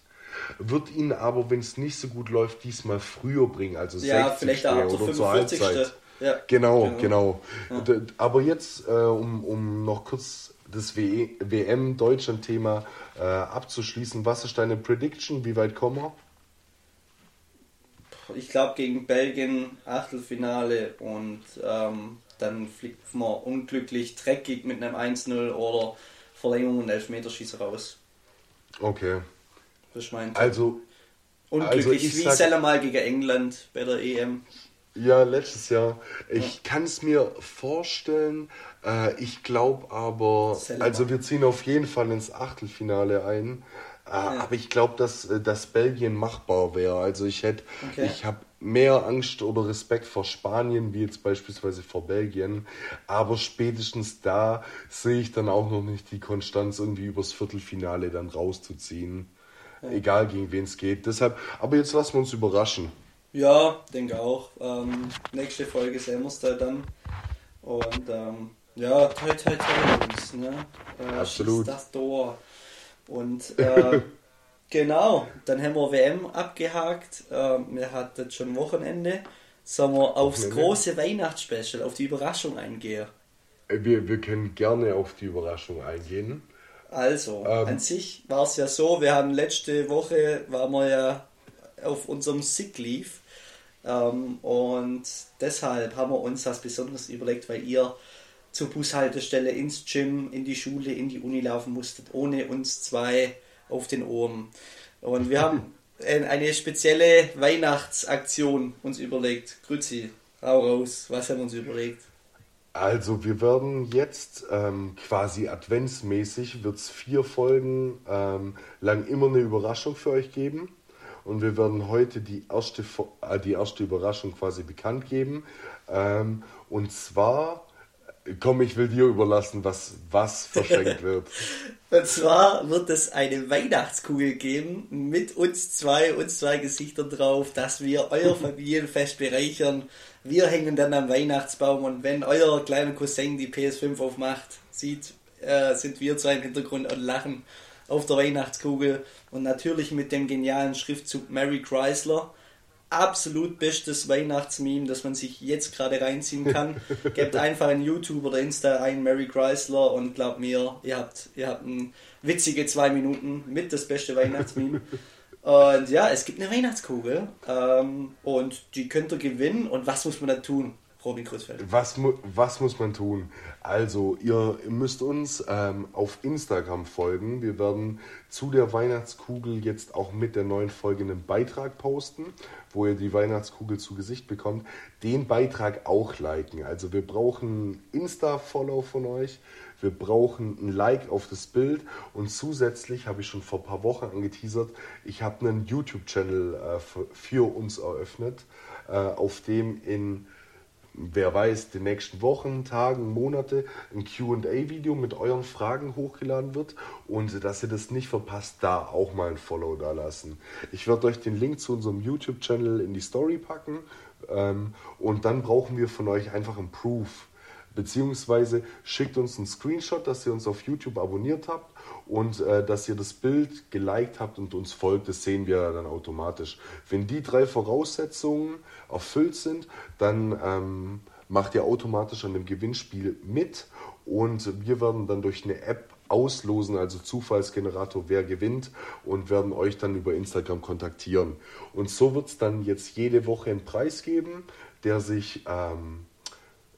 Wird ihn aber, wenn es nicht so gut läuft, diesmal früher bringen. Also ja, 60. vielleicht auch oder zur Halbzeit. Ja, genau, genau. genau. Ja. Aber jetzt, äh, um, um noch kurz das WM-Deutschland-Thema äh, abzuschließen, was ist deine Prediction? Wie weit kommen wir? ich glaube gegen Belgien Achtelfinale und ähm, dann fliegt man unglücklich dreckig mit einem 1-0 oder Verlängerung und Elfmeterschießer raus. Okay. Das ist mein Also unglücklich also wie sag, Seller mal gegen England bei der EM. Ja, letztes Jahr. Ich kann es mir vorstellen. Äh, ich glaube aber, Selber. also wir ziehen auf jeden Fall ins Achtelfinale ein. Ah, ja. Aber ich glaube, dass, äh, dass Belgien machbar wäre. Also ich hätte, okay. ich habe mehr Angst oder Respekt vor Spanien, wie jetzt beispielsweise vor Belgien. Aber spätestens da sehe ich dann auch noch nicht die Konstanz, irgendwie übers Viertelfinale dann rauszuziehen. Ja. Egal gegen wen es geht. Deshalb, aber jetzt lassen wir uns überraschen. Ja, denke auch. Ähm, nächste Folge sehen wir es da dann. Und ähm, ja, toi toi toi uns, ne? Äh, Absolut. Das Tor. Und äh, genau, dann haben wir WM abgehakt. Äh, wir hatten schon Wochenende. Sollen wir aufs große Weihnachtsspecial, auf die Überraschung eingehen? Äh, wir, wir können gerne auf die Überraschung eingehen. Also, ähm, an sich war es ja so, wir haben letzte Woche, waren wir ja auf unserem Sick Leave. Ähm, und deshalb haben wir uns das besonders überlegt, weil ihr zur Bushaltestelle, ins Gym, in die Schule, in die Uni laufen musstet, ohne uns zwei auf den Ohren. Und wir haben eine spezielle Weihnachtsaktion uns überlegt. Grüezi, hau raus, was haben wir uns überlegt? Also wir werden jetzt ähm, quasi adventsmäßig, wird es vier Folgen ähm, lang immer eine Überraschung für euch geben. Und wir werden heute die erste, äh, die erste Überraschung quasi bekannt geben. Ähm, und zwar Komm, ich will dir überlassen, was, was verschenkt wird. Und zwar wird es eine Weihnachtskugel geben mit uns zwei, uns zwei Gesichtern drauf, dass wir euer Familienfest bereichern. Wir hängen dann am Weihnachtsbaum und wenn euer kleiner Cousin die PS5 aufmacht, sieht, äh, sind wir zwei im Hintergrund und lachen. Auf der Weihnachtskugel und natürlich mit dem genialen Schriftzug Mary Chrysler. Absolut bestes Weihnachtsmeme, das man sich jetzt gerade reinziehen kann. Gebt einfach in YouTube oder Insta ein Mary Chrysler und glaubt mir, ihr habt, ihr habt ein witzige zwei Minuten mit das beste Weihnachtsmeme. Und ja, es gibt eine Weihnachtskugel ähm, und die könnt ihr gewinnen. Und was muss man da tun? Robin Kreuzfeld. Was, was muss man tun? Also, ihr müsst uns ähm, auf Instagram folgen. Wir werden zu der Weihnachtskugel jetzt auch mit der neuen Folge einen Beitrag posten, wo ihr die Weihnachtskugel zu Gesicht bekommt. Den Beitrag auch liken. Also, wir brauchen Insta-Follow von euch. Wir brauchen ein Like auf das Bild und zusätzlich habe ich schon vor ein paar Wochen angeteasert, ich habe einen YouTube-Channel äh, für, für uns eröffnet, äh, auf dem in wer weiß, den nächsten Wochen, Tagen, Monate ein QA-Video mit euren Fragen hochgeladen wird und dass ihr das nicht verpasst, da auch mal ein Follow da lassen. Ich werde euch den Link zu unserem YouTube-Channel in die Story packen ähm, und dann brauchen wir von euch einfach ein Proof. Beziehungsweise schickt uns einen Screenshot, dass ihr uns auf YouTube abonniert habt und äh, dass ihr das Bild geliked habt und uns folgt, das sehen wir dann automatisch. Wenn die drei Voraussetzungen erfüllt sind, dann ähm, macht ihr automatisch an dem Gewinnspiel mit und wir werden dann durch eine App auslosen, also Zufallsgenerator, wer gewinnt und werden euch dann über Instagram kontaktieren. Und so wird es dann jetzt jede Woche einen Preis geben, der sich ähm,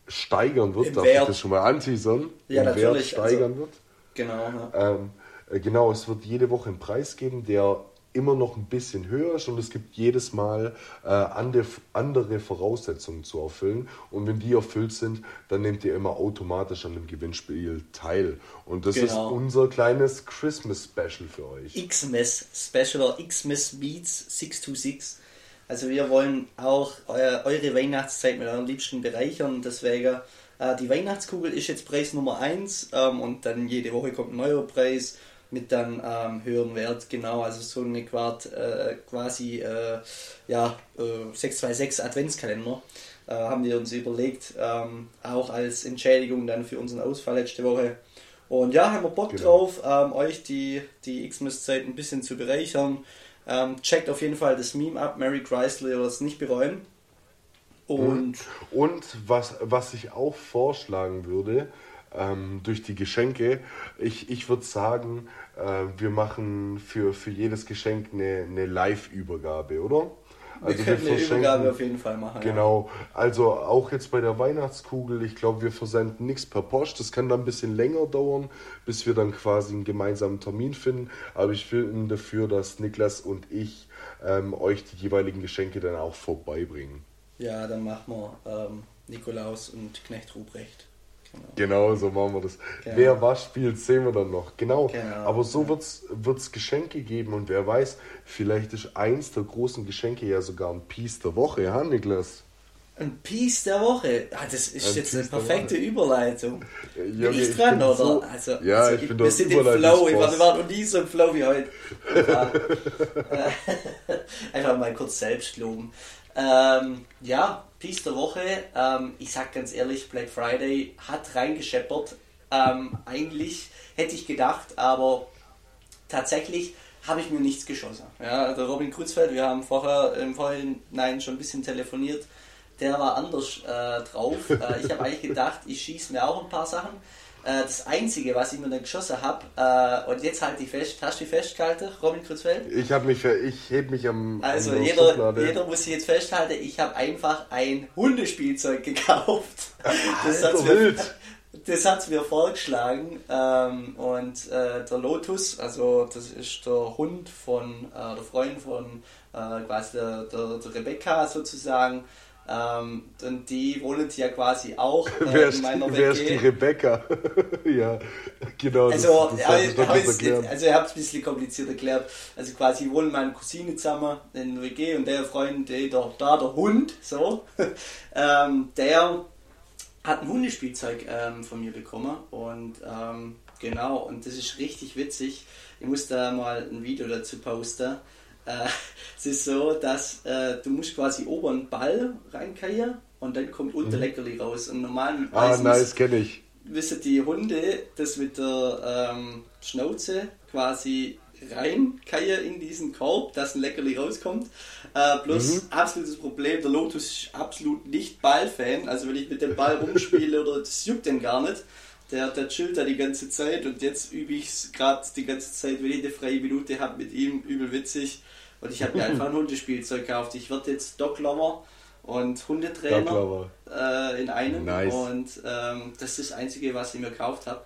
steigern wird, Im darf Wert. ich das schon mal anteasern? Ja, Im Wert natürlich, steigern also- wird. Genau. Ja. Ähm, äh, genau, es wird jede Woche einen Preis geben, der immer noch ein bisschen höher ist und es gibt jedes Mal äh, ande, andere Voraussetzungen zu erfüllen. Und wenn die erfüllt sind, dann nehmt ihr immer automatisch an dem Gewinnspiel teil. Und das ist Genau. unser kleines Christmas Special für euch. Xmas Special oder Xmas Beats 626. Also wir wollen auch eu eure Weihnachtszeit mit euren Liebsten bereichern. Deswegen äh, die Weihnachtskugel ist jetzt Preis Nummer 1 ähm, und dann jede Woche kommt ein neuer Preis mit dann ähm, höheren Wert. Genau, also so eine Quart, äh, quasi äh, ja, äh, 626 Adventskalender. Äh, haben wir uns überlegt, ähm, auch als Entschädigung dann für unseren Ausfall letzte Woche. Und ja, haben wir Bock Genau. drauf, ähm, euch die, die Xmas-Zeit ein bisschen zu bereichern. Ähm, checkt auf jeden Fall das Meme ab, Mary Chrysler, werdet es nicht bereuen. Und Und was, was ich auch vorschlagen würde, ähm, durch die Geschenke, ich, ich würde sagen, äh, wir machen für, für jedes Geschenk eine, eine Live-Übergabe, oder? Wir können eine Übergabe auf jeden Fall machen. Genau, also auch jetzt bei der Weihnachtskugel, ich glaube, wir versenden nichts per Post. Das kann dann ein bisschen länger dauern, bis wir dann quasi einen gemeinsamen Termin finden. Aber ich bin dafür, dass Niklas und ich ähm, euch die jeweiligen Geschenke dann auch vorbeibringen. Ja, ja dann machen wir ähm, Nikolaus und Knecht Ruprecht. Genau. So machen wir das. Genau. Wer was spielt, sehen wir dann noch. Genau. Genau, Aber so ja. wird es Geschenke geben und wer weiß, vielleicht ist eins der großen Geschenke ja sogar ein Piece der Woche, ja, Niklas? Ein Piece der Woche. Ah, das ist Ein jetzt eine Piece der perfekte Überleitung. Ja, Bin okay, ich ich dran, bin oder? so- also, ja, also, ich bin Wir sind im Flow. Ich war, wir waren noch nie so im Flow wie heute. Ja. Einfach mal kurz selbst loben. Ähm, ja, Piece der Woche. Ähm, ich sag ganz ehrlich, Black Friday hat reingescheppert. Ähm, eigentlich hätte ich gedacht, aber tatsächlich habe ich mir nichts geschossen. Ja, der Robin Kruzfeld, wir haben vorher im Vorhinein schon ein bisschen telefoniert, der war anders äh, drauf. Äh, ich habe eigentlich gedacht, ich schieße mir auch ein paar Sachen. Äh, das Einzige, was ich mir dann geschossen habe, äh, und jetzt halt die fest, hast du die festgehalten, Robin Kruzfeld? Ich habe mich, ich heb mich am Also der jeder, Schublade. jeder muss sich jetzt festhalten, ich habe einfach ein Hundespielzeug gekauft. Das hat's mir, das hat's mir vorgeschlagen. Ähm, und äh, der Lotus, also das ist der Hund von, der Freund von quasi der, der, der Rebecca sozusagen. Ähm, und die wohnen ja quasi auch äh, in meiner wer ist die WG. Rebecca? ja, genau. Also, das, das ja, darf ich ich also ihr habt es ein bisschen kompliziert erklärt. Also quasi wohnen meine Cousine zusammen in der WG und der Freund, der, der, da der Hund, so, ähm, der hat ein Hundespielzeug ähm, von mir bekommen und ähm, genau, und das ist richtig witzig. Ich muss da mal ein Video dazu posten. Äh, es ist so, dass äh, du musst quasi oben einen Ball reinkriegen und dann kommt unter Leckerli raus. Und Mhm. Ah, normalerweise nice, kenne ich. wissen die Hunde das mit der ähm, Schnauze quasi reinkeihe in diesen Korb, dass ein Leckerli rauskommt. Äh, bloß mhm. absolutes Problem, der Lotus ist absolut nicht Ballfan. Also wenn ich mit dem Ball rumspiele oder das juckt den gar nicht. Der, der chillt da die ganze Zeit und jetzt übe ich es gerade die ganze Zeit, wenn ich eine freie Minute habe mit ihm, übel witzig. Und ich habe mir einfach ein Hundespielzeug gekauft. Ich werde jetzt Dog Lover und Hundetrainer äh, in einem. Nice. Und ähm, das ist das Einzige, was ich mir gekauft habe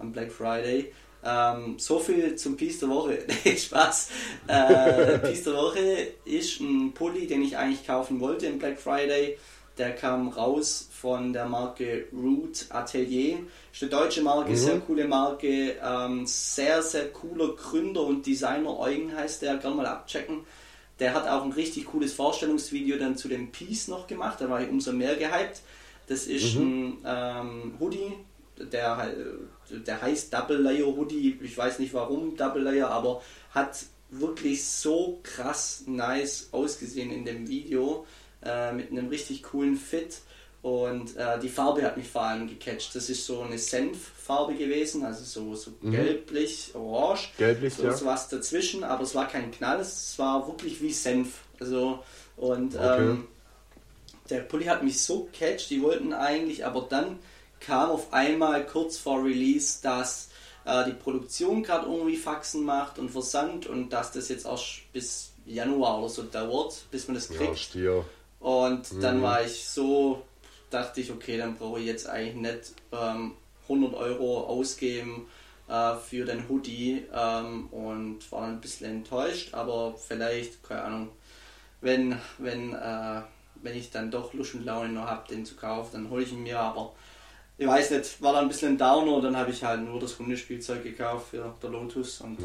am Black Friday. Ähm, so viel zum Piece der Woche. Spaß. Äh, Piece der Woche ist ein Pulli, den ich eigentlich kaufen wollte im Black Friday. Der kam raus von der Marke Root Atelier. Ist eine deutsche Marke, mhm. sehr coole Marke. Ähm, sehr, sehr cooler Gründer und Designer. Eugen heißt der, gerne mal abchecken. Der hat auch ein richtig cooles Vorstellungsvideo dann zu dem Piece noch gemacht. Da war ich umso mehr gehypt. Das ist mhm. ein ähm, Hoodie, der, der heißt Double Layer Hoodie. Ich weiß nicht warum Double Layer, aber hat wirklich so krass nice ausgesehen in dem Video äh, mit einem richtig coolen Fit. Und äh, die Farbe hat mich vor allem gecatcht. Das ist so eine Senffarbe gewesen, also so, so mhm. gelblich, orange. Gelblich, so, ja. So was dazwischen, aber es war kein Knall, es war wirklich wie Senf. Also, und okay. ähm, der Pulli hat mich so catcht, die wollten eigentlich, aber dann kam auf einmal kurz vor Release, dass äh, die Produktion gerade irgendwie Faxen macht und Versand und dass das jetzt auch bis Januar oder so dauert, bis man das kriegt. Ja, und mhm. dann war ich so dachte ich, okay, dann brauche ich jetzt eigentlich nicht ähm, 100 Euro ausgeben äh, für den Hoodie ähm, und war ein bisschen enttäuscht, aber vielleicht, keine Ahnung, wenn, wenn, äh, wenn ich dann doch Lust und Laune noch habe, den zu kaufen, dann hole ich ihn mir, aber ich weiß nicht, war dann ein bisschen ein Downer, dann habe ich halt nur das Hundespielzeug gekauft für der Lotus und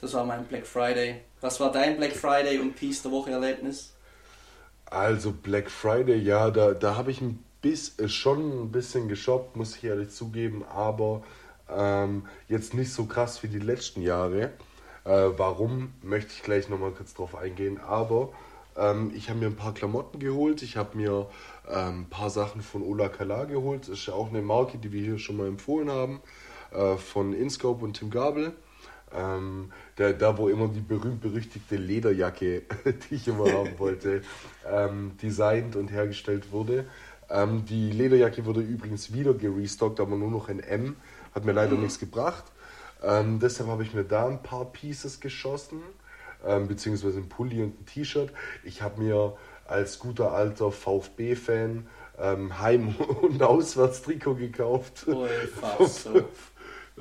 das war mein Black Friday. Was war dein Black Friday und Peace der Woche Erlebnis? Also Black Friday, ja, da, da habe ich ein bis, äh, schon ein bisschen geshoppt, muss ich ehrlich zugeben, aber ähm, jetzt nicht so krass wie die letzten Jahre. Äh, warum, möchte ich gleich nochmal kurz drauf eingehen, aber ähm, ich habe mir ein paar Klamotten geholt, ich habe mir ähm, ein paar Sachen von Ola Kala geholt, ist ja auch eine Marke, die wir hier schon mal empfohlen haben, äh, von Inscope und Tim Gabel. Ähm, da, da, wo immer die berühmt-berüchtigte Lederjacke, die ich immer haben wollte, ähm, designt und hergestellt wurde. Ähm, die Lederjacke wurde übrigens wieder gerestockt, aber nur noch in M. Hat mir leider mhm. nichts gebracht. Ähm, deshalb habe ich mir da ein paar Pieces geschossen, ähm, beziehungsweise ein Pulli und ein T-Shirt. Ich habe mir als guter alter VfB-Fan ähm, Heim- und Auswärtstrikot gekauft. Oh, fast so.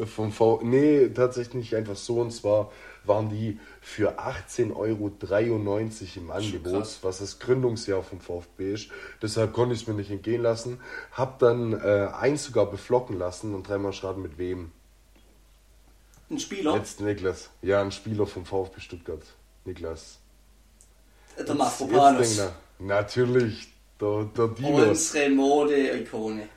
Vom v nee, tatsächlich nicht einfach so. Und zwar waren die für 18,93 Euro im Angebot, was das Gründungsjahr vom VfB ist. Deshalb konnte ich es mir nicht entgehen lassen. Hab dann äh, eins sogar beflocken lassen und dreimal schreiben mit wem. Ein Spieler? Jetzt Niklas. Ja, ein Spieler vom VfB Stuttgart. Niklas. Der Mafropanus. Natürlich, der, der. Unsere Mode-Ikone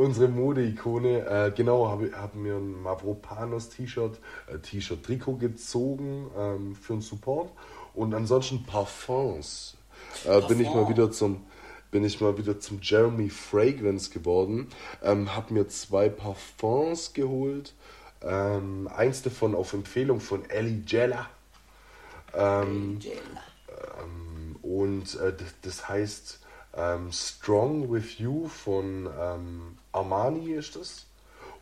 unsere Mode-Ikone. Äh, genau, habe hab mir ein Mavropanos-T-Shirt, äh, T-Shirt-Trikot gezogen ähm, für den Support. Und ansonsten Parfums. Äh. Bin ich mal wieder zum bin ich mal wieder zum Jeremy Fragrance geworden. Ähm, habe mir zwei Parfums geholt. Ähm, eins davon auf Empfehlung von Ellie Jella. Ähm, ähm, und äh, das heißt ähm, Strong With You von ähm, Armani ist das.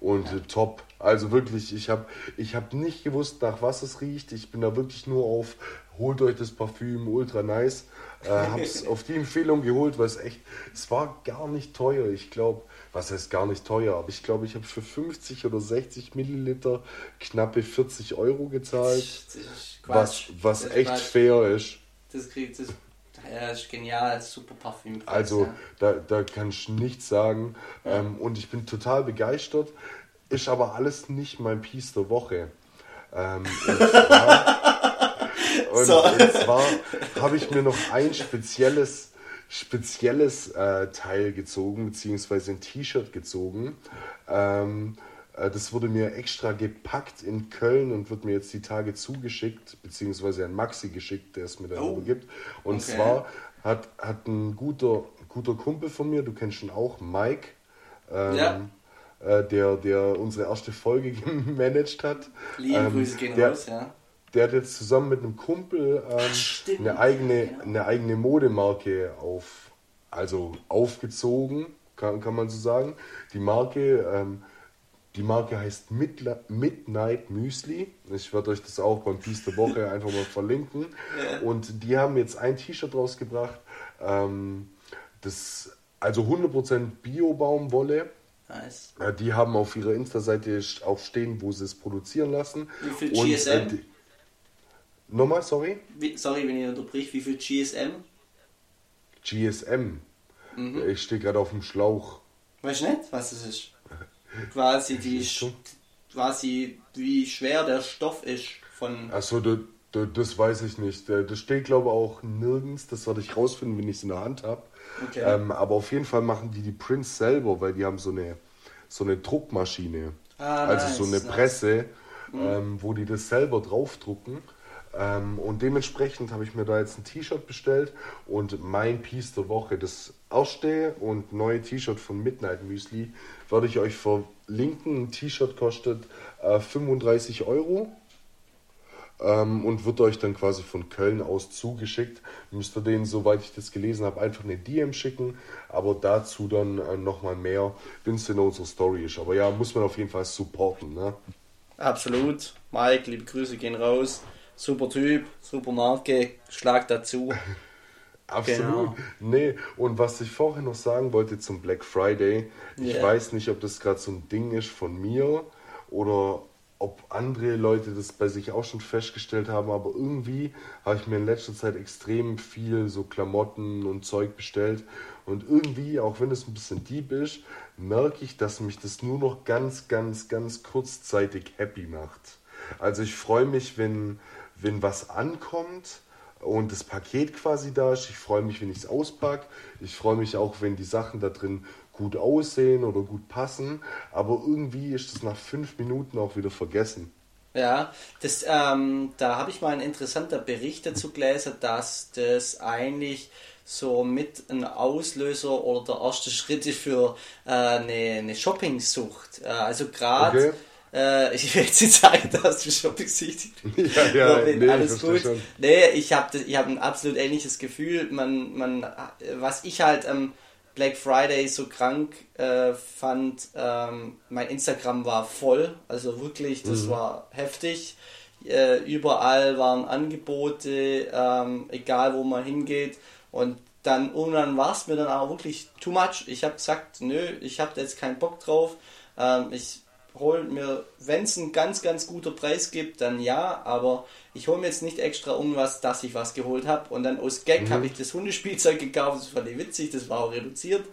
Und ja. top. Also wirklich, ich habe ich hab nicht gewusst, nach was es riecht. Ich bin da wirklich nur auf, holt euch das Parfüm, ultra nice. Äh, hab's auf die Empfehlung geholt, weil es echt, es war gar nicht teuer. Ich glaube, was heißt gar nicht teuer, aber ich glaube, ich habe für 50 oder 60 Milliliter knappe 40 Euro gezahlt. was was echt Quatsch. fair ist. Das kriegt das ja, ist genial, super Parfüm. Also, ja. da, da kann ich nichts sagen. Ja. Ähm, und ich bin total begeistert. Ist aber alles nicht mein Piece der Woche. Ähm, und zwar, so. zwar habe ich mir noch ein spezielles, spezielles äh, Teil gezogen, beziehungsweise ein T-Shirt gezogen. Ähm, äh, das wurde mir extra gepackt in Köln und wird mir jetzt die Tage zugeschickt, beziehungsweise an Maxi geschickt, der es mir dann oh. übergibt. Und okay. zwar hat, hat ein guter, guter Kumpel von mir, du kennst ihn auch, Mike. Ähm, ja. äh, der, der unsere erste Folge gemanagt hat. Liebe ähm, Grüße gehen der, raus, ja. Der hat jetzt zusammen mit einem Kumpel ähm, eine, eigene, ja. eine eigene Modemarke auf, also aufgezogen, kann, kann man so sagen. Die Marke, ähm, die Marke heißt Midnight Müsli. Ich werde euch das auch beim Piece der Woche einfach mal verlinken. Und die haben jetzt ein T-Shirt rausgebracht. Ähm, das, also 100% Bio-Baumwolle. Nice. Die haben auf ihrer Insta-Seite auch stehen, wo sie es produzieren lassen. Wie viel GSM? Und, äh, nochmal, sorry? Wie, sorry, wenn ich unterbrich. Wie viel GSM? GSM? Mhm. Ich stehe gerade auf dem Schlauch. Weißt du nicht, was das ist? Quasi die quasi wie schwer der Stoff ist von. Achso, das, das weiß ich nicht. Das steht glaube ich auch nirgends. Das werde ich rausfinden, wenn ich es in der Hand habe. Okay. Ähm, aber auf jeden Fall machen die die Prints selber, weil die haben so eine, so eine Druckmaschine. Ah, also nice, so eine Presse, nice. ähm, wo die das selber draufdrucken. Ähm, und dementsprechend habe ich mir da jetzt ein T-Shirt bestellt und mein Piece der Woche, das erste und neue T-Shirt von Midnight Müsli, werde ich euch verlinken. Ein T-Shirt kostet äh, 35 Euro ähm, und wird euch dann quasi von Köln aus zugeschickt. Müsst ihr denen, soweit ich das gelesen habe, einfach eine DM schicken, aber dazu dann äh, nochmal mehr, wenn es in unserer Story ist. Aber ja, muss man auf jeden Fall supporten. Ne? Absolut. Mike, liebe Grüße gehen raus. Super Typ, super Marke, Schlag dazu. Absolut. Genau. Nee, und was ich vorher noch sagen wollte zum Black Friday, ich yeah. weiß nicht, ob das gerade so ein Ding ist von mir oder ob andere Leute das bei sich auch schon festgestellt haben, aber irgendwie habe ich mir in letzter Zeit extrem viel so Klamotten und Zeug bestellt und irgendwie, auch wenn es ein bisschen deep ist, merke ich, dass mich das nur noch ganz, ganz, ganz kurzzeitig happy macht. Also ich freue mich, wenn, wenn was ankommt und das Paket quasi da ist. Ich freue mich, wenn ich es auspacke. Ich freue mich auch, wenn die Sachen da drin gut aussehen oder gut passen, aber irgendwie ist es nach fünf Minuten auch wieder vergessen. Ja, das, ähm, da habe ich mal einen interessanten Bericht dazu gelesen, dass das eigentlich so mit ein Auslöser oder der erste Schritt ist für äh, eine, eine Shopping-Sucht. Äh, also gerade okay. Äh, ich will jetzt nicht sagen, dass du schon besichtigt Ja, ja, Robin, nee, alles gut. Schon. Nee, ich habe ich hab ein absolut ähnliches Gefühl. Man, man, was ich halt ähm, Black Friday so krank äh, fand, ähm, mein Instagram war voll, also wirklich, das mhm. war heftig. Äh, überall waren Angebote, ähm, egal wo man hingeht. Und dann irgendwann war es mir dann auch wirklich too much. Ich habe gesagt, nö, ich habe jetzt keinen Bock drauf. Ähm, ich hole mir, wenn es einen ganz, ganz guter Preis gibt, dann ja, aber ich hole mir jetzt nicht extra irgendwas, dass ich was geholt habe. Und dann aus Gag mhm. habe ich das Hundespielzeug gekauft, das fand ich witzig, das war auch reduziert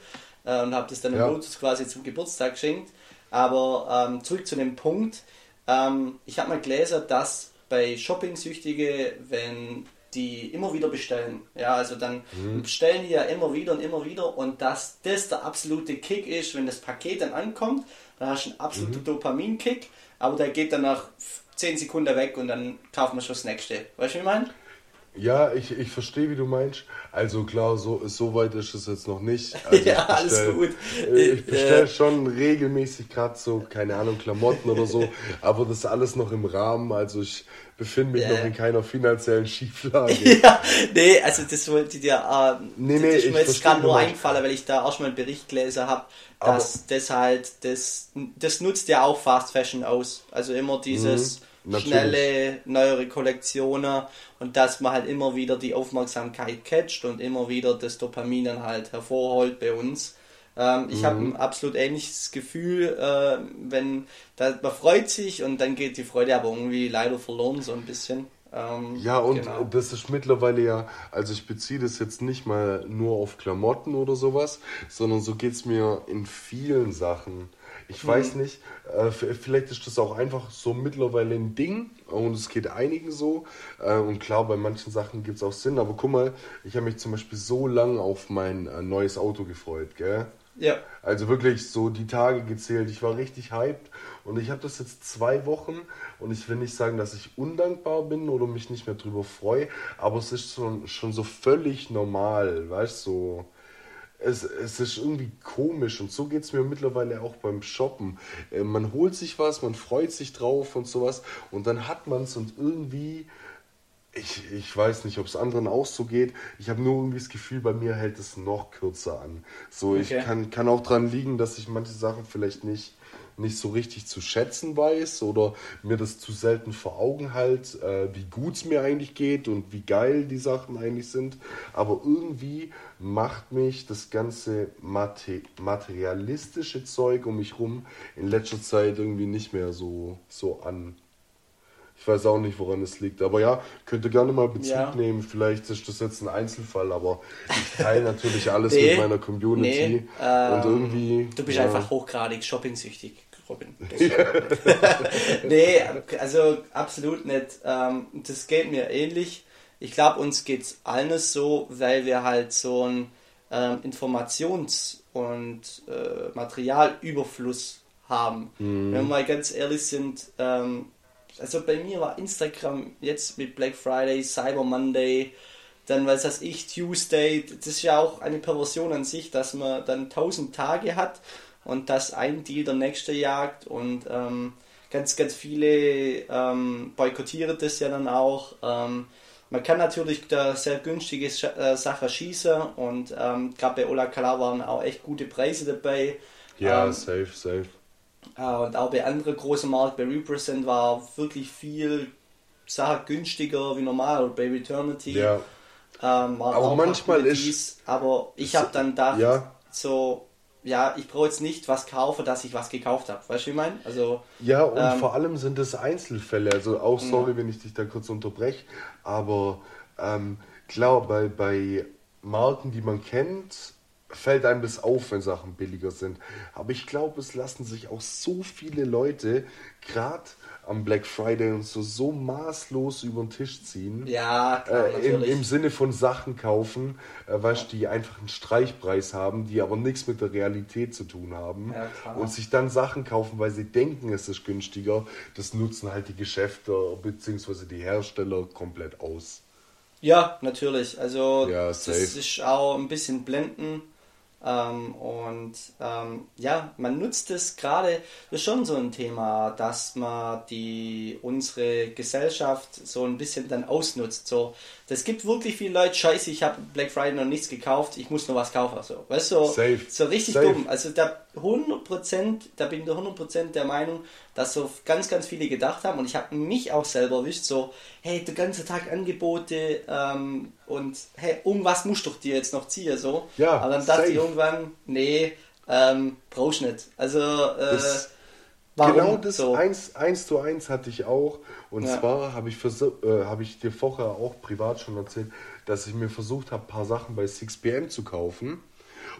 äh, und habe das dann ja. im Lotus quasi zum Geburtstag geschenkt. Aber ähm, zurück zu dem Punkt, ähm, ich habe mal gelesen, dass bei Shopping-Süchtige, wenn die immer wieder bestellen. Ja, also dann mhm. bestellen die ja immer wieder und immer wieder und dass das der absolute Kick ist, wenn das Paket dann ankommt, dann hast du einen absoluten mhm. Dopamin-Kick, aber der geht dann nach 10 Sekunden weg und dann kaufen wir schon das nächste. Weißt du, wie ich meine? Ja, ich, ich verstehe, wie du meinst. Also klar, so, so weit ist es jetzt noch nicht. Also ja, bestell, alles gut. Ich bestelle äh, schon regelmäßig gerade so, keine Ahnung, Klamotten oder so, aber das ist alles noch im Rahmen. Also ich befinde mich äh. noch in keiner finanziellen Schieflage. ja, nee, also das wollte ich dir, äh, nee, nee, das ist mir jetzt gerade nur eingefallen, weil ich da auch schon mal einen Bericht gelesen habe, dass aber das halt, das, das nutzt ja auch Fast Fashion aus. Also immer dieses... Mhm Natürlich. schnelle, neuere Kollektionen und dass man halt immer wieder die Aufmerksamkeit catcht und immer wieder das Dopamin dann halt hervorholt bei uns. Ähm, ich mhm. habe ein absolut ähnliches Gefühl, äh, wenn da, man freut sich und dann geht die Freude aber irgendwie leider verloren so ein bisschen. Ähm, ja, und genau. das ist mittlerweile ja, also ich beziehe das jetzt nicht mal nur auf Klamotten oder sowas, sondern so geht es mir in vielen Sachen. Ich mhm. weiß nicht, äh, vielleicht ist das auch einfach so mittlerweile ein Ding und es geht einigen so. Äh, und klar, bei manchen Sachen gibt es auch Sinn, aber guck mal, ich habe mich zum Beispiel so lange auf mein äh, neues Auto gefreut, gell? Ja. Also wirklich so die Tage gezählt. Ich war richtig hyped und ich habe das jetzt zwei Wochen und ich will nicht sagen, dass ich undankbar bin oder mich nicht mehr drüber freue, aber es ist schon, schon so völlig normal, weißt du? So es, es ist irgendwie komisch und so geht es mir mittlerweile auch beim Shoppen. Äh, man holt sich was, man freut sich drauf und sowas und dann hat man es und irgendwie, ich, ich weiß nicht, ob es anderen auch so geht, ich habe nur irgendwie das Gefühl, bei mir hält es noch kürzer an. So, okay. ich kann, kann auch dran liegen, dass ich manche Sachen vielleicht nicht nicht so richtig zu schätzen weiß oder mir das zu selten vor Augen halt, äh, wie gut es mir eigentlich geht und wie geil die Sachen eigentlich sind. Aber irgendwie macht mich das ganze Mate materialistische Zeug um mich rum in letzter Zeit irgendwie nicht mehr so, so an. Ich weiß auch nicht, woran es liegt. Aber ja, könnte gerne mal Bezug ja. nehmen. Vielleicht ist das jetzt ein Einzelfall, aber ich teile natürlich alles nee, mit meiner Community. Nee, ähm, und irgendwie. Du bist ja, einfach hochgradig shoppingsüchtig. Robin. nee, also absolut nicht. Ähm, das geht mir ähnlich. Ich glaube, uns geht es allen so, weil wir halt so einen ähm, Informations- und äh, Materialüberfluss haben. Mhm. Wenn wir mal ganz ehrlich sind, ähm, also bei mir war Instagram jetzt mit Black Friday, Cyber Monday, dann was weiß ich, Tuesday, das ist ja auch eine Perversion an sich, dass man dann 1000 Tage hat und dass ein Deal der nächste jagt und ähm, ganz, ganz viele ähm, boykottieren das ja dann auch. Ähm, man kann natürlich da sehr günstige äh, Sachen schießen und ähm, gerade bei Ola Kala waren auch echt gute Preise dabei. Ja, ähm, safe, safe. Äh, und auch bei anderen großen Markt, bei Represent war wirklich viel Sache günstiger wie normal oder bei Returnity. Ja. Ähm, aber manchmal ist. Aber ich habe dann gedacht, ja. so ja, ich brauche jetzt nicht was kaufen, dass ich was gekauft habe. Weißt du, wie ich meine? Also, ja, und ähm, vor allem sind es Einzelfälle. Also auch sorry, ja. wenn ich dich da kurz unterbreche, aber ähm, klar, bei, bei Marken, die man kennt, fällt einem das auf, wenn Sachen billiger sind. Aber ich glaube, es lassen sich auch so viele Leute, gerade am Black Friday und so, so maßlos über den Tisch ziehen. Ja, klar, äh, im, Im Sinne von Sachen kaufen, äh, weißt, ja. die einfach einen Streichpreis haben, die aber nichts mit der Realität zu tun haben. Ja, und sich dann Sachen kaufen, weil sie denken, es ist günstiger. Das nutzen halt die Geschäfte bzw. die Hersteller komplett aus. Ja, natürlich. Also ja, das ist auch ein bisschen blenden ähm, und ähm, ja, man nutzt es gerade, das ist schon so ein Thema, dass man die unsere Gesellschaft so ein bisschen dann ausnutzt. So, das gibt wirklich viele Leute, scheiße, ich habe Black Friday noch nichts gekauft, ich muss noch was kaufen. So, weißt du, so, so richtig Safe. dumm. Also da 100%, da bin ich 100% der Meinung, dass so ganz, ganz viele gedacht haben und ich habe mich auch selber erwischt, so, hey, der ganze Tag Angebote ähm, und hey, irgendwas musst du dir jetzt noch ziehen, so. Ja, Aber dann dachte safe. ich irgendwann, nee, ähm, brauchst nicht. Also, äh, Warum? Genau das so? eins, eins zu eins hatte ich auch. Und ja. zwar habe ich, äh, hab ich dir vorher auch privat schon erzählt, dass ich mir versucht habe, ein paar Sachen bei 6pm zu kaufen.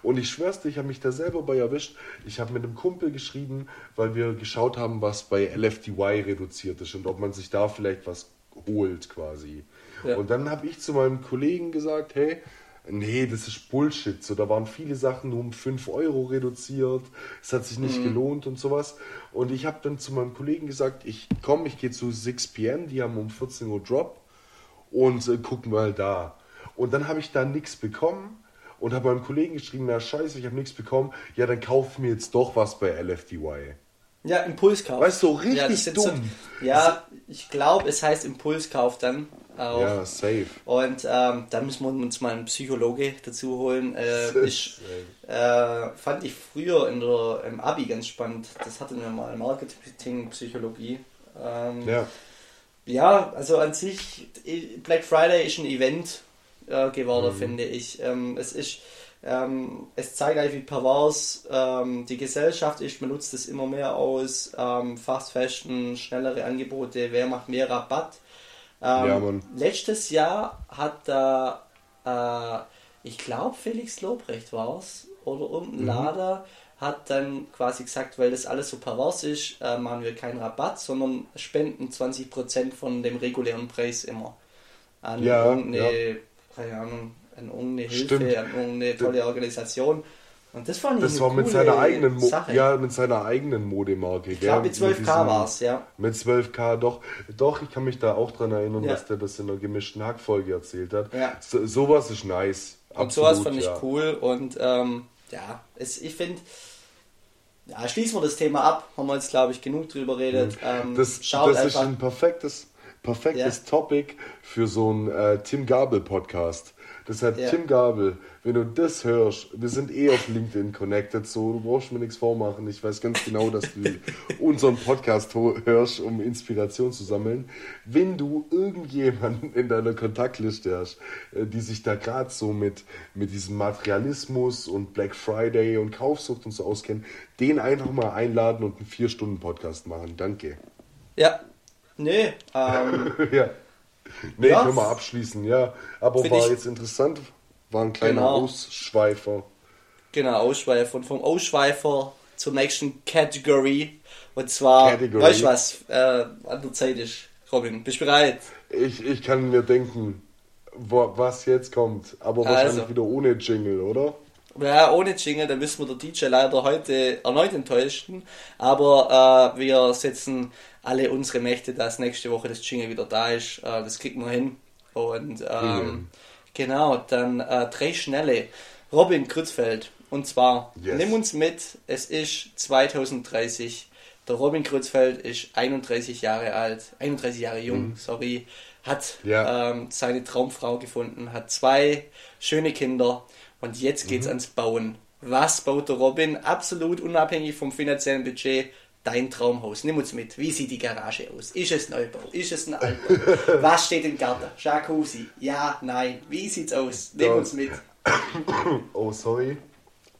Und ich schwör's dir, ich habe mich da selber bei erwischt. Ich habe mit einem Kumpel geschrieben, weil wir geschaut haben, was bei LFDY reduziert ist und ob man sich da vielleicht was holt quasi. Ja. Und dann habe ich zu meinem Kollegen gesagt, hey, nee, das ist Bullshit. So, da waren viele Sachen nur um 5 Euro reduziert. Es hat sich nicht mhm. gelohnt und sowas. Und ich habe dann zu meinem Kollegen gesagt, ich komm, ich gehe zu 6pm, die haben um 14 Uhr Drop und äh, gucken mal da. Und dann habe ich da nichts bekommen und habe meinem Kollegen geschrieben, na scheiße, ich habe nichts bekommen. Ja, dann kauf mir jetzt doch was bei LFDY. Ja, Impulskauf. Weißt du, richtig ja, dumm. So, ja, ich glaube, es heißt Impulskauf dann. Auch. Ja, safe. Und ähm, da müssen wir uns mal einen Psychologe dazu holen. Äh, ich, äh, fand ich früher in der, im Abi ganz spannend. Das hatten wir mal Marketing-Psychologie. Ähm, ja. Ja, also an sich, Black Friday ist ein Event äh, geworden, mhm. finde ich. Ähm, es ist ähm, es zeigt eigentlich, wie pervers ähm, die Gesellschaft ist. Man nutzt es immer mehr aus. Ähm, Fast Fashion, schnellere Angebote, wer macht mehr Rabatt. Ähm, ja, letztes Jahr hat da, äh, ich glaube, Felix Lobrecht war es, oder irgendein mhm. Lader, hat dann quasi gesagt, weil das alles so pervers ist, äh, machen wir keinen Rabatt, sondern spenden 20% von dem regulären Preis immer an ja, irgendeine, ja. keine Ahnung, an irgendeine Hilfe, Stimmt. an irgendeine tolle Organisation. Und das fand ich Das war mit seiner eigenen Mo Sache. ja, mit seiner eigenen Modemarke. Ich glaube, mit 12K war's, ja. Mit 12K, doch. Doch, ich kann mich da auch dran erinnern, Ja. dass der das in einer gemischten Hackfolge erzählt hat. Ja. So, sowas ist nice. Und sowas fand ja. ich cool und ähm, ja, es, ich finde, ja, schließen wir das Thema ab, haben wir jetzt glaube ich genug drüber geredet. Ähm, Mhm. Das, schaut das ist ein perfektes, perfektes Topic für so einen äh, Tim Gabel Podcast. Deshalb, Ja. Tim Gabel, wenn du das hörst, wir sind eh auf LinkedIn connected, so du brauchst mir nichts vormachen. Ich weiß ganz genau, dass du unseren Podcast hörst, um Inspiration zu sammeln. Wenn du irgendjemanden in deiner Kontaktliste hast, äh, die sich da gerade so mit, mit diesem Materialismus und Black Friday und Kaufsucht und so auskennen, den einfach mal einladen und einen 4-Stunden-Podcast machen. Danke. ja, nee, ähm, ja. Nee, Ja. können wir abschließen, ja. Aber Find war jetzt interessant. War ein kleiner Genau. Ausschweifer. genau, Ausschweifer. Und vom Ausschweifer zur nächsten Category. Und zwar, Category. weißt du was, äh, an der Zeit ist, Robin, bist du bereit? Ich, ich kann mir denken, wo, was jetzt kommt. Aber wahrscheinlich Also. wieder ohne Jingle, oder? Ja, ohne Jingle, dann müssen wir der DJ leider heute erneut enttäuschen. Aber äh, wir setzen alle unsere Mächte, dass nächste Woche das Jingle wieder da ist. Äh, das kriegen wir hin. Und ähm, Mhm. genau, dann äh, drei schnelle. Robin Krützfeld. Und zwar, Yes. nimm uns mit, es ist 2030. Der Robin Krützfeld ist 31 Jahre alt, 31 Jahre jung, sorry, hat Mhm. Ja. ähm, seine Traumfrau gefunden, hat zwei schöne Kinder und jetzt Mhm. geht's ans Bauen. Was baut der Robin? Absolut unabhängig vom finanziellen Budget. Dein Traumhaus. Nimm uns mit. Wie sieht die Garage aus? Ist es Neubau? Ist es ein Altbau? Was steht im Garten? Jacuzzi? Ja, nein. Wie sieht's aus? Nimm uns mit. Oh, sorry.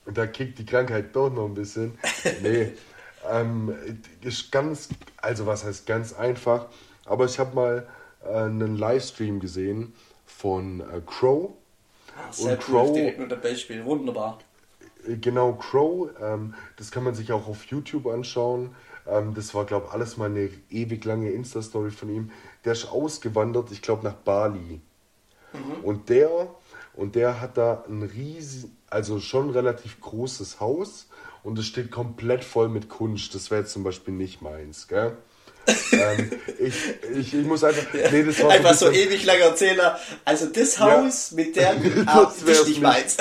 Da kickt die Krankheit doch noch ein bisschen. Nee. ähm, ist ganz, also was heißt ganz einfach. Aber ich habe mal äh, einen Livestream gesehen von äh, Crow. Sehr Und cool. Crow- Direkt. Wunderbar. Genau, Crow, ähm, das kann man sich auch auf YouTube anschauen. Ähm, das war, glaube ich, alles mal eine ewig lange Insta-Story von ihm. Der ist ausgewandert, ich glaube, nach Bali. Und der, und der hat da ein riesen, also schon relativ großes Haus und es steht komplett voll mit Kunst. Das wäre jetzt zum Beispiel nicht meins, gell? Ähm, ich, ich, ich muss einfach. Nee, das war Einfach ein so bisschen- ewig langer Erzähler. Also das Ja. Haus mit der ah, Das nicht meins.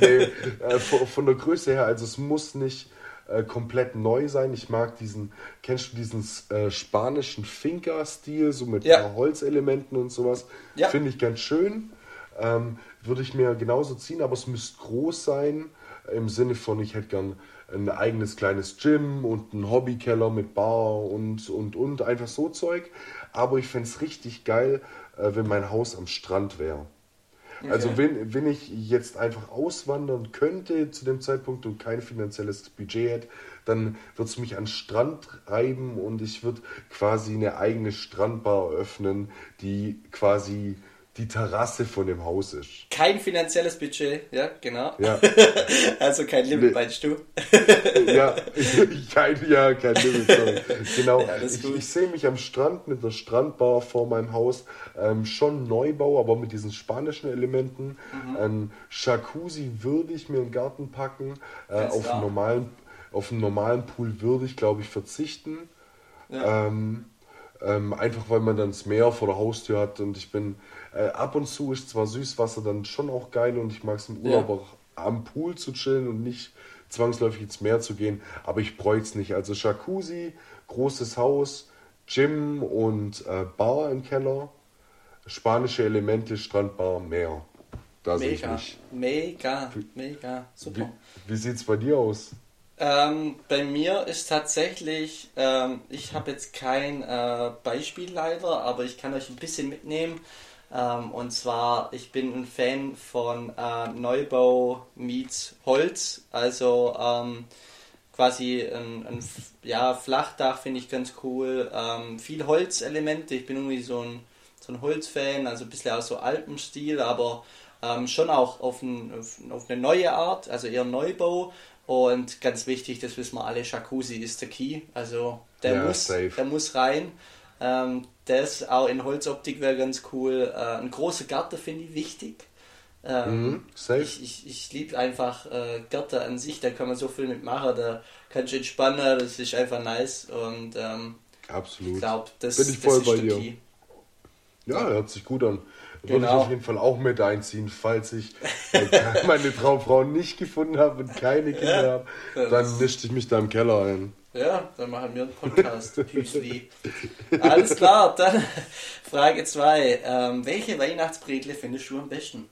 nee, äh, von, von der Größe her, also es muss nicht äh, komplett neu sein. Ich mag diesen, kennst du diesen äh, spanischen Finca-Stil, so mit Ja. paar Holzelementen und sowas? Ja. Finde ich ganz schön. Ähm, Würde ich mir genauso ziehen, aber es müsste groß sein, im Sinne von, ich hätte gern ein eigenes kleines Gym und einen Hobbykeller mit Bar und, und, und, einfach so Zeug. Aber ich fände es richtig geil, äh, wenn mein Haus am Strand wäre. Also wenn, wenn ich jetzt einfach auswandern könnte zu dem Zeitpunkt und kein finanzielles Budget hätte, dann würde es mich an den Strand reiben und ich würde quasi eine eigene Strandbar öffnen, die quasi die Terrasse von dem Haus ist. Kein finanzielles Budget, ja, genau. Ja, Also kein Limit, Nee. meinst du? ja, kein, ja, kein Limit, sorry. Genau, Ja, ich, ich sehe mich am Strand mit einer Strandbar vor meinem Haus. Ähm, schon Neubau, aber mit diesen spanischen Elementen. Mhm. Ein Jacuzzi würde ich mir den Garten packen. Äh, auf, klar. einen normalen, auf einen normalen Pool würde ich, glaube ich, verzichten. Ja. Ähm, ähm, einfach weil man dann das Meer vor der Haustür hat und ich bin äh, ab und zu ist zwar Süßwasser dann schon auch geil und ich mag es im Urlaub Ja. auch am Pool zu chillen und nicht zwangsläufig ins Meer zu gehen, aber ich bräuchte es nicht. Also Jacuzzi, großes Haus, Gym und äh, Bar im Keller, spanische Elemente, Strandbar, Meer. Da sehe ich Mega, mich. mega, mega, Wie, super. wie sieht es bei dir aus? Ähm, bei mir ist tatsächlich, ähm, ich habe jetzt kein äh, Beispiel leider, aber ich kann euch ein bisschen mitnehmen. Ähm, und zwar, ich bin ein Fan von äh, Neubau meets Holz. Also ähm, quasi ein, ein ja, Flachdach finde ich ganz cool. Ähm, viel Holzelemente. Ich bin irgendwie so ein, so ein Holzfan, also ein bisschen aus so Alpenstil, aber ähm, schon auch auf, ein, auf eine neue Art, also eher Neubau. Und ganz wichtig, das wissen wir alle, Jacuzzi ist der Key. Also der, Ja, muss, safe. der muss rein. Ähm, das auch in Holzoptik wäre ganz cool. Äh, ein großer Garten finde ich wichtig. Ähm, mhm, ich ich, ich liebe einfach äh, Gärte an sich, da kann man so viel mitmachen, da kannst du entspannen, das ist einfach nice und ähm, Absolut. ich glaube, das, Bin ich voll das ist bei dir. Key. Ja, hört sich gut an. Würde genau. ich auf jeden Fall auch mit einziehen, falls ich meine Traumfrau nicht gefunden habe und keine Kinder ja, habe, dann nischte ich mich da im Keller ein. Ja, dann machen wir einen Podcast. Püsli. Alles klar, dann Frage 2. Ähm, welche Weihnachtsbredle findest du am besten?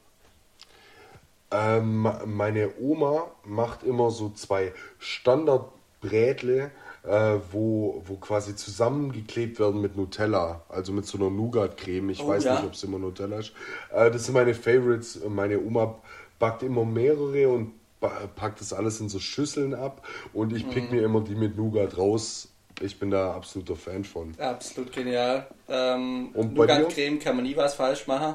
Ähm, meine Oma macht immer so zwei Standardbrätle, äh, wo, wo quasi zusammengeklebt werden mit Nutella, also mit so einer Nougat-Creme. Ich oh, weiß ja. nicht, ob es immer Nutella ist. Äh, das sind meine Favorites. Meine Oma backt immer mehrere und packt das alles in so Schüsseln ab und ich pick mhm. mir immer die mit Nougat raus. Ich bin da absoluter Fan von. Absolut genial. Ähm, Nougat-Creme kann man nie was falsch machen.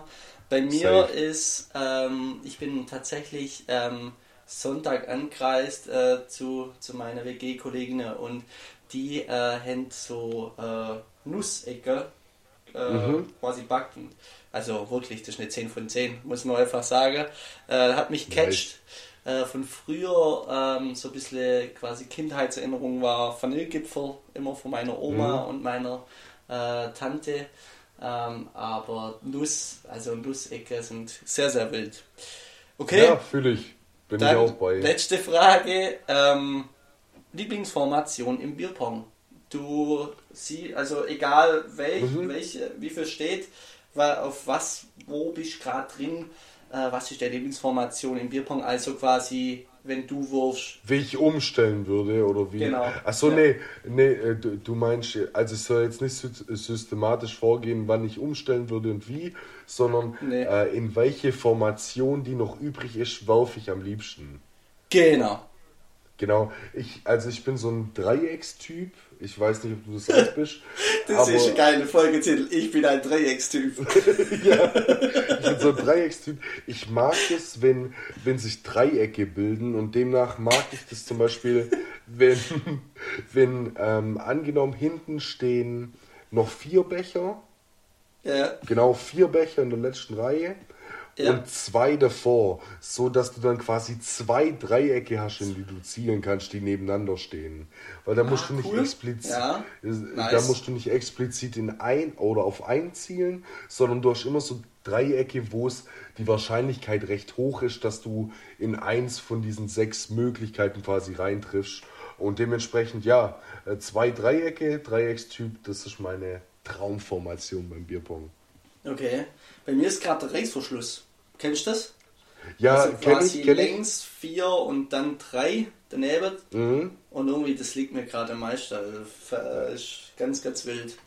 Bei mir Safe. ist, ähm, ich bin tatsächlich ähm, Sonntag angereist äh, zu, zu meiner WG-Kollegin und die äh, haben so äh, Nussecke äh, mhm. quasi backen. Also wirklich, das ist eine 10 von 10, muss man einfach sagen. Äh, hat mich catcht. Äh, von früher ähm, so ein bisschen quasi Kindheitserinnerung war Vanillegipfel immer von meiner Oma mhm. und meiner äh, Tante. Ähm, aber Nuss, also Nussecke sind sehr, sehr wild. Okay. Ja, fühle ich. Bin Dann ich auch bei. Letzte Frage. Ähm, Lieblingsformation im Bierpong. Du siehst, also egal welch, mhm. welche, wie viel steht, auf was, wo bist du gerade drin, äh, was ist der Lieblingsformation im Bierpong, also quasi wenn du wirfst. Wie ich umstellen würde oder wie. Genau. Achso, ja. nee, nee, äh, du, du meinst, also ich soll jetzt nicht systematisch vorgehen, wann ich umstellen würde und wie, sondern nee. äh, in welche Formation, die noch übrig ist, werfe ich am liebsten. Genau. Genau, ich, also ich bin so ein Dreieckstyp. Ich weiß nicht, ob du das auch bist. das ist ein geiler Folgetitel. Ich bin ein Dreieckstyp. ja, ich bin so ein Dreieckstyp. Ich mag es, wenn, wenn sich Dreiecke bilden und demnach mag ich das zum Beispiel, wenn, wenn ähm, angenommen hinten stehen noch vier Becher. Ja. Genau, vier Becher in der letzten Reihe ja. und zwei davor, so dass du dann quasi zwei Dreiecke hast, in die du zielen kannst, die nebeneinander stehen. Weil da ah, musst du nicht cool. explizit, ja. nice. da musst du nicht explizit in ein oder auf ein zielen, sondern du hast immer so Dreiecke, wo es die Wahrscheinlichkeit recht hoch ist, dass du in eins von diesen sechs Möglichkeiten quasi reintriffst. Und dementsprechend, ja, äh, zwei Dreiecke, Dreieckstyp, das ist meine Traumformation beim Bierpong. Okay. Bei mir ist gerade der Reißverschluss. Kennst du das? Ja, also kenn ich, kenn längs vier und dann drei daneben. Mhm. Und irgendwie, das liegt mir gerade am meisten. Also, ist ganz, ganz wild.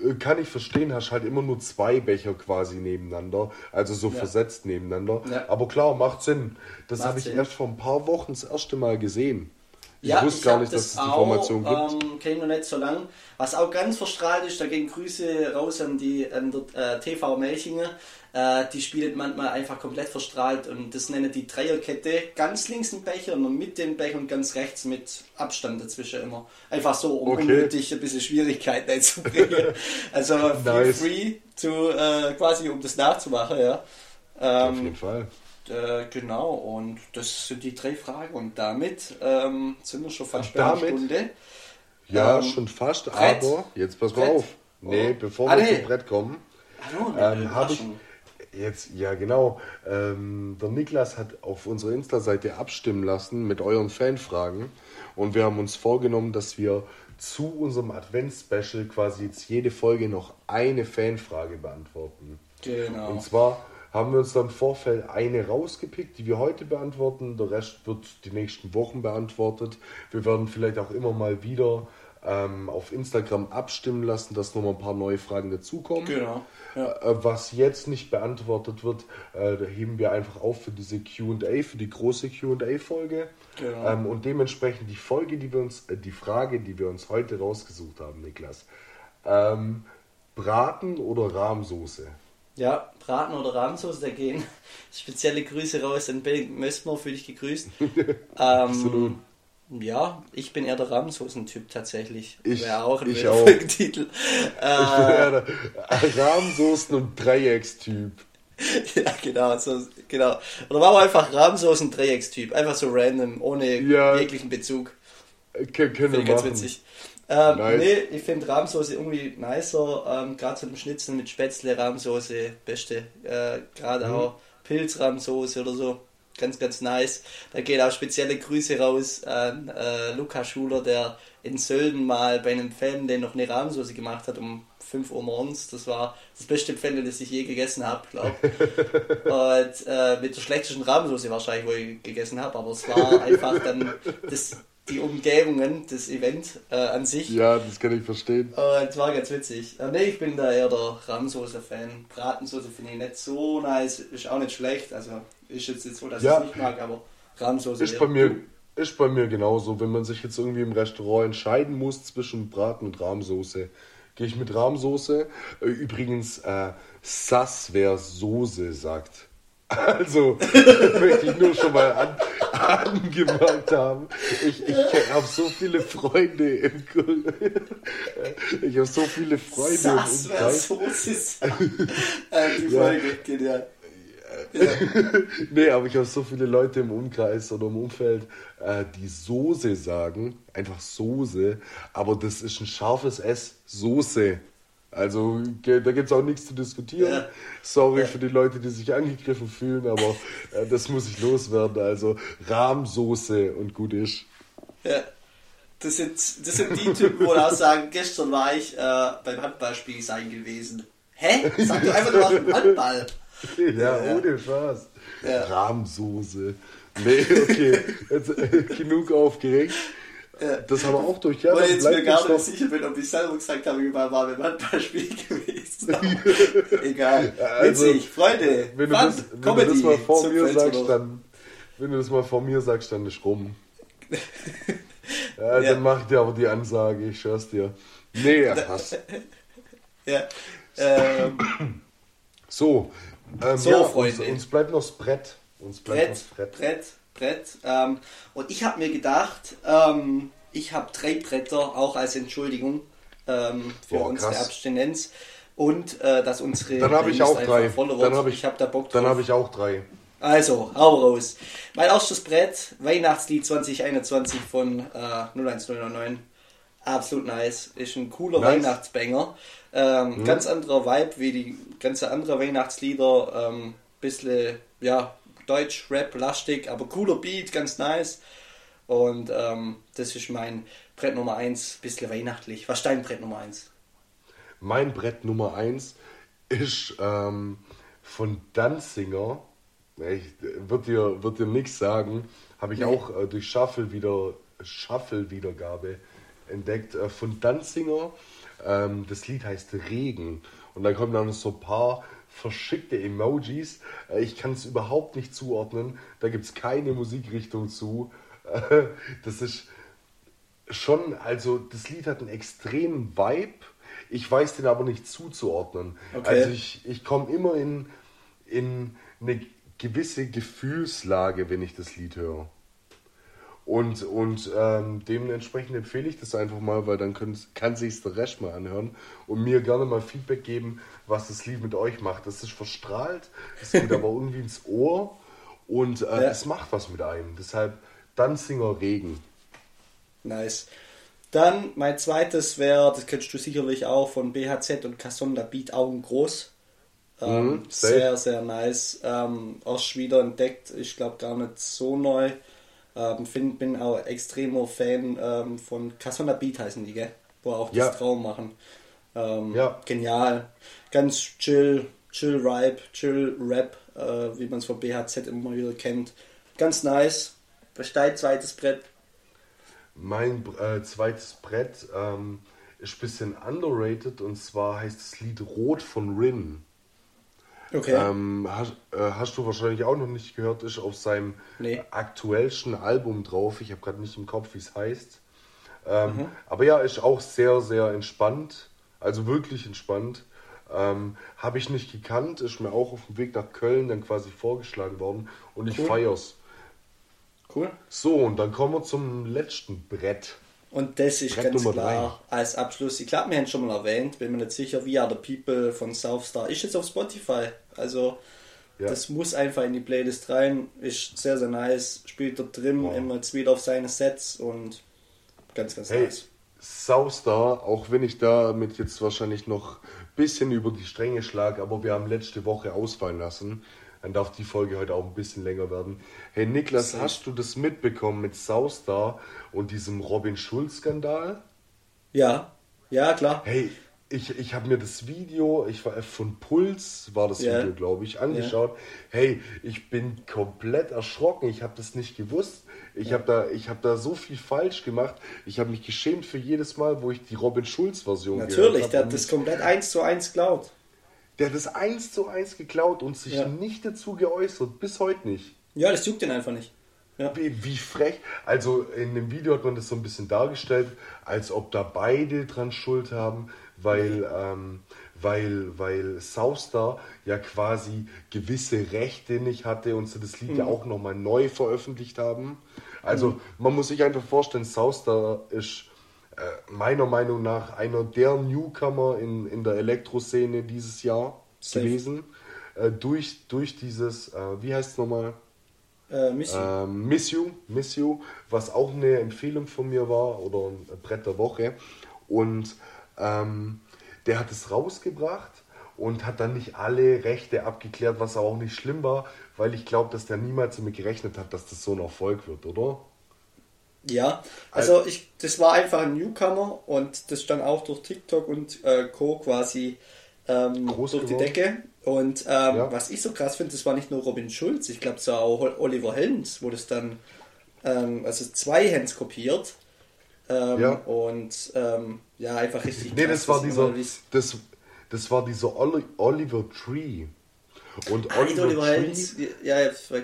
Äh, kann ich verstehen, hast halt immer nur zwei Becher quasi nebeneinander, also so ja. versetzt nebeneinander. Ja. Aber klar, macht Sinn. Das habe ich erst vor ein paar Wochen das erste Mal gesehen. Ich ja, wusste ich gar nicht, dass es die Formation gibt. Ähm, kenne ich noch nicht so lange. Was auch ganz verstrahlt ist, da gehen Grüße raus an die an der, äh, TV Melchinger. Äh, die spielt manchmal einfach komplett verstrahlt und das nennen die Dreierkette. Ganz links ein Becher und mit dem Becher und ganz rechts mit Abstand dazwischen immer. Einfach so, um okay. unnötig ein bisschen Schwierigkeiten einzubringen. also nice. feel free to, äh, quasi um das nachzumachen, ja. Ähm, Auf jeden Fall. Äh, genau, und das sind die drei Fragen. Und damit ähm, sind wir schon fast bei einer Stunde. Ja, ähm, schon fast, Brett. aber jetzt pass mal Brett. auf. Nee, oh. bevor ah, wir nee. zum Brett kommen, Hallo, ähm, habe ich jetzt, ja genau, ähm, der Niklas hat auf unserer Insta-Seite abstimmen lassen mit euren Fanfragen und wir haben uns vorgenommen, dass wir zu unserem Advents-Special quasi jetzt jede Folge noch eine Fanfrage beantworten. Genau. Und zwar haben wir uns dann im Vorfeld eine rausgepickt, die wir heute beantworten. Der Rest wird die nächsten Wochen beantwortet. Wir werden vielleicht auch immer mal wieder ähm, auf Instagram abstimmen lassen, dass nochmal ein paar neue Fragen dazukommen. Genau. Ja. Äh, was jetzt nicht beantwortet wird, äh, heben wir einfach auf für diese QA, für die große QA-Folge. Genau. Ähm, und dementsprechend die Folge, die wir uns, äh, die Frage, die wir uns heute rausgesucht haben, Niklas. Ähm, Braten oder Rahmsoße? Ja, Braten oder Rahmsoße, da gehen spezielle Grüße raus an Bill Mössmer, für dich gegrüßt. ähm, Absolut. Ja, ich bin eher der Rahmsoßen-Typ tatsächlich. Ich, Wäre auch ein ich auch. Folgetitel. ich bin eher der Rahmsoßen- und Dreieckstyp. ja, genau, so, genau. Oder war einfach Rahmsoßen Dreieckstyp, einfach so random, ohne Ja. jeglichen Bezug. Äh, Können, wir ganz machen. witzig. Ähm, Nice. Nee, ich finde Rahmsoße irgendwie nicer. Ähm, Gerade so ein Schnitzel mit Spätzle, Rahmsoße, beste. Äh, Gerade Mhm. auch Pilzrahmsoße oder so. Ganz, ganz nice. Da geht auch spezielle Grüße raus an äh, Luca Schuler, der in Sölden mal bei einem Fan, der noch eine Rahmsoße gemacht hat, um 5 Uhr morgens. Das war das beste Pfännle, das ich je gegessen habe, glaube Und äh, mit der schlechtesten Rahmsoße wahrscheinlich, wo ich gegessen habe. Aber es war einfach dann das, die Umgebungen, das Event äh, an sich. Ja, das kann ich verstehen. Und es war ganz witzig. Äh, nee, ich bin da eher der Rahmsoße-Fan. Bratensoße finde ich nicht so nice, ist auch nicht schlecht. Also ist jetzt nicht so, dass Ja. ich es nicht mag, aber Rahmsoße Ist eher. bei mir, ist bei mir genauso. Wenn man sich jetzt irgendwie im Restaurant entscheiden muss zwischen Braten und Rahmsoße, gehe ich mit Rahmsoße. Äh, Übrigens, äh, Sass, wer Soße sagt. Also, möchte ich nur schon mal an, angemerkt haben. Ich, ich habe so viele Freunde im Ich habe so viele Freunde Sass, im Umkreis. Ist. äh, die Ja. Folge, genial. Nee, aber ich habe so viele Leute im Umkreis oder im Umfeld, äh, die Soße sagen, einfach Soße, aber das ist ein scharfes S, Soße. Also da gibt es auch nichts zu diskutieren. Ja. Sorry Ja. für die Leute, die sich angegriffen fühlen, aber äh, das muss ich loswerden. Also Rahmsoße und gut ist. Ja. Das sind, das sind die Typen, wo auch sagen, gestern war ich äh, beim Handballspiel sein gewesen. Hä? Sag doch einfach, du warst im Handball. Ja, Ja. ohne Spaß. Ja. Rahmsoße. Nee, okay. Jetzt, äh, genug aufgeregt. Ja. Das haben wir auch durch. Ja, Weil jetzt mir gar uns nicht sicher bin, ob ich selber gesagt habe, ich war beim Handballspiel gewesen. Egal. Also, Witzig, Freunde. Wenn du, das, wenn Comedy, du das mal vor mir sagst, noch. dann. Wenn du das mal vor mir sagst, dann ist rum. ja, Ja. Dann mach ich dir aber die Ansage, ich schwör's dir. Nee, passt. Ja. Ähm, So, ähm, So, ja, uns, Freunde. uns bleibt noch das Brett. Uns bleibt Brett, noch das Brett. Brett, Brett. Ähm, und ich habe mir gedacht, ähm, ich habe drei Bretter, auch als Entschuldigung ähm, für Boah, unsere krass. Abstinenz. Und äh, dass unsere Dann habe ich auch drei. voller Dann habe ich, hab da Bock drauf. dann habe ich auch drei. Also, hau raus. Mein erstes Brett, Weihnachtslied 2021 von äh, 01099. Absolut nice. Ist ein cooler Nice. Mhm. Weihnachtsbanger. Ähm, Ganz anderer Vibe wie die ganze andere Weihnachtslieder. Ähm, bisschen, ja, Deutsch, Rap, lastig, aber cooler Beat, ganz nice. Und ähm, das ist mein Brett Nummer 1, bisschen weihnachtlich. Was ist dein Brett Nummer 1? Mein Brett Nummer 1 ist ähm, von Danzinger. Ich wird dir, wird dir nichts sagen. Habe ich Nee. auch äh, durch Shuffle wieder Shuffle-Wiedergabe entdeckt. Äh, von Danzinger. Ähm, das Lied heißt Regen. Und da kommen dann noch so ein paar verschickte Emojis. Äh, ich kann es überhaupt nicht zuordnen. Da gibt es keine Musikrichtung zu. Äh, das ist schon, also das Lied hat einen extremen Vibe. Ich weiß den aber nicht zuzuordnen. Okay. Also ich, ich komme immer in, in eine gewisse Gefühlslage, wenn ich das Lied höre. Und, und ähm, dementsprechend empfehle ich das einfach mal, weil dann können, kann sich der Rest mal anhören und mir gerne mal Feedback geben, was das Lied mit euch macht. Das ist verstrahlt, es geht aber irgendwie ins Ohr und äh, Ja. es macht was mit einem. Deshalb Danzinger Regen. Nice. Dann mein zweites wäre, das kennst du sicherlich auch von BHZ und Cassonda Beat Augen groß. Ähm, Mhm, sehr, sehr nice. Ähm, erst wieder entdeckt, ich glaube gar nicht so neu. Ähm, find, bin auch extremer Fan ähm, von Cassonda Beat heißen die, gell? Wo auch Ja. das Traum machen. Ähm, Ja. Genial. Ganz chill, chill Ripe, chill Rap, äh, wie man es von BHZ immer wieder kennt. Ganz nice. Besteht zweites Brett. Mein äh, zweites Brett ähm, ist ein bisschen underrated und zwar heißt das Lied Rot von Rin. Okay. Ähm, hast, äh, hast du wahrscheinlich auch noch nicht gehört, ist auf seinem Nee. aktuellsten Album drauf. Ich habe gerade nicht im Kopf, wie es heißt. Ähm, Mhm. Aber ja, ist auch sehr, sehr entspannt. Also wirklich entspannt. Ähm, habe ich nicht gekannt, ist mir auch auf dem Weg nach Köln dann quasi vorgeschlagen worden und ich Cool. feier's. Cool. So, und dann kommen wir zum letzten Brett. Und das ist Brett ganz Nummer klar als Abschluss. Ich glaube, wir haben schon mal erwähnt, bin mir nicht sicher, Are the People von Southstar. Ist jetzt auf Spotify. Also Ja. Das muss einfach in die Playlist rein. Ist sehr, sehr nice. Spielt dort drin wow. immer jetzt wieder auf seine Sets und ganz, ganz hey, nice. Soustar, auch wenn ich damit jetzt wahrscheinlich noch ein bisschen über die Stränge schlage, aber wir haben letzte Woche ausfallen lassen. Dann darf die Folge heute auch ein bisschen länger werden. Hey Niklas, hast du das mitbekommen mit Soustar und diesem Robin Schulz-Skandal? Ja, ja, klar. Hey, ich, ich habe mir das Video, ich war von Puls, war das yeah. Video, glaube ich, angeschaut. Yeah. Hey, ich bin komplett erschrocken. Ich habe das nicht gewusst. Ich ja. habe da, hab da so viel falsch gemacht. Ich habe mich geschämt für jedes Mal, wo ich die Robin Schulz-Version gehört habe. Natürlich, der hat das komplett eins zu eins geklaut. Der hat das eins zu eins geklaut und sich ja. nicht dazu geäußert. Bis heute nicht. Ja, das juckt ihn einfach nicht. Ja. Wie, wie, frech. Also in dem Video hat man das so ein bisschen dargestellt, als ob da beide dran Schuld haben weil, ähm, weil, weil Soustar ja quasi gewisse Rechte nicht hatte und sie das Lied mhm. ja auch nochmal neu veröffentlicht haben. Also mhm. man muss sich einfach vorstellen, Soustar ist äh, meiner Meinung nach einer der Newcomer in, in der Elektroszene dieses Jahr Safe. gewesen. Äh, durch, durch dieses, äh, wie heißt es nochmal? Äh, Miss, you. Ähm, Miss You. Miss You, was auch eine Empfehlung von mir war oder ein Brett der Woche. Und ähm, der hat es rausgebracht und hat dann nicht alle Rechte abgeklärt, was auch nicht schlimm war, weil ich glaube, dass der niemals damit gerechnet hat, dass das so ein Erfolg wird, oder? Ja, also ich, das war einfach ein Newcomer und das stand auch durch TikTok und äh, Co. quasi ähm, durch geworden. die Decke. Und ähm, ja. was ich so krass finde, das war nicht nur Robin Schulz, ich glaube, es war auch Oliver Hens, wo das dann, ähm, also zwei Hens kopiert ähm, ja. Und ähm, ja, einfach richtig. Nee, das war dieser, das, das war dieser Oliver Tree. Und Oliver, Oliver Tree, ja,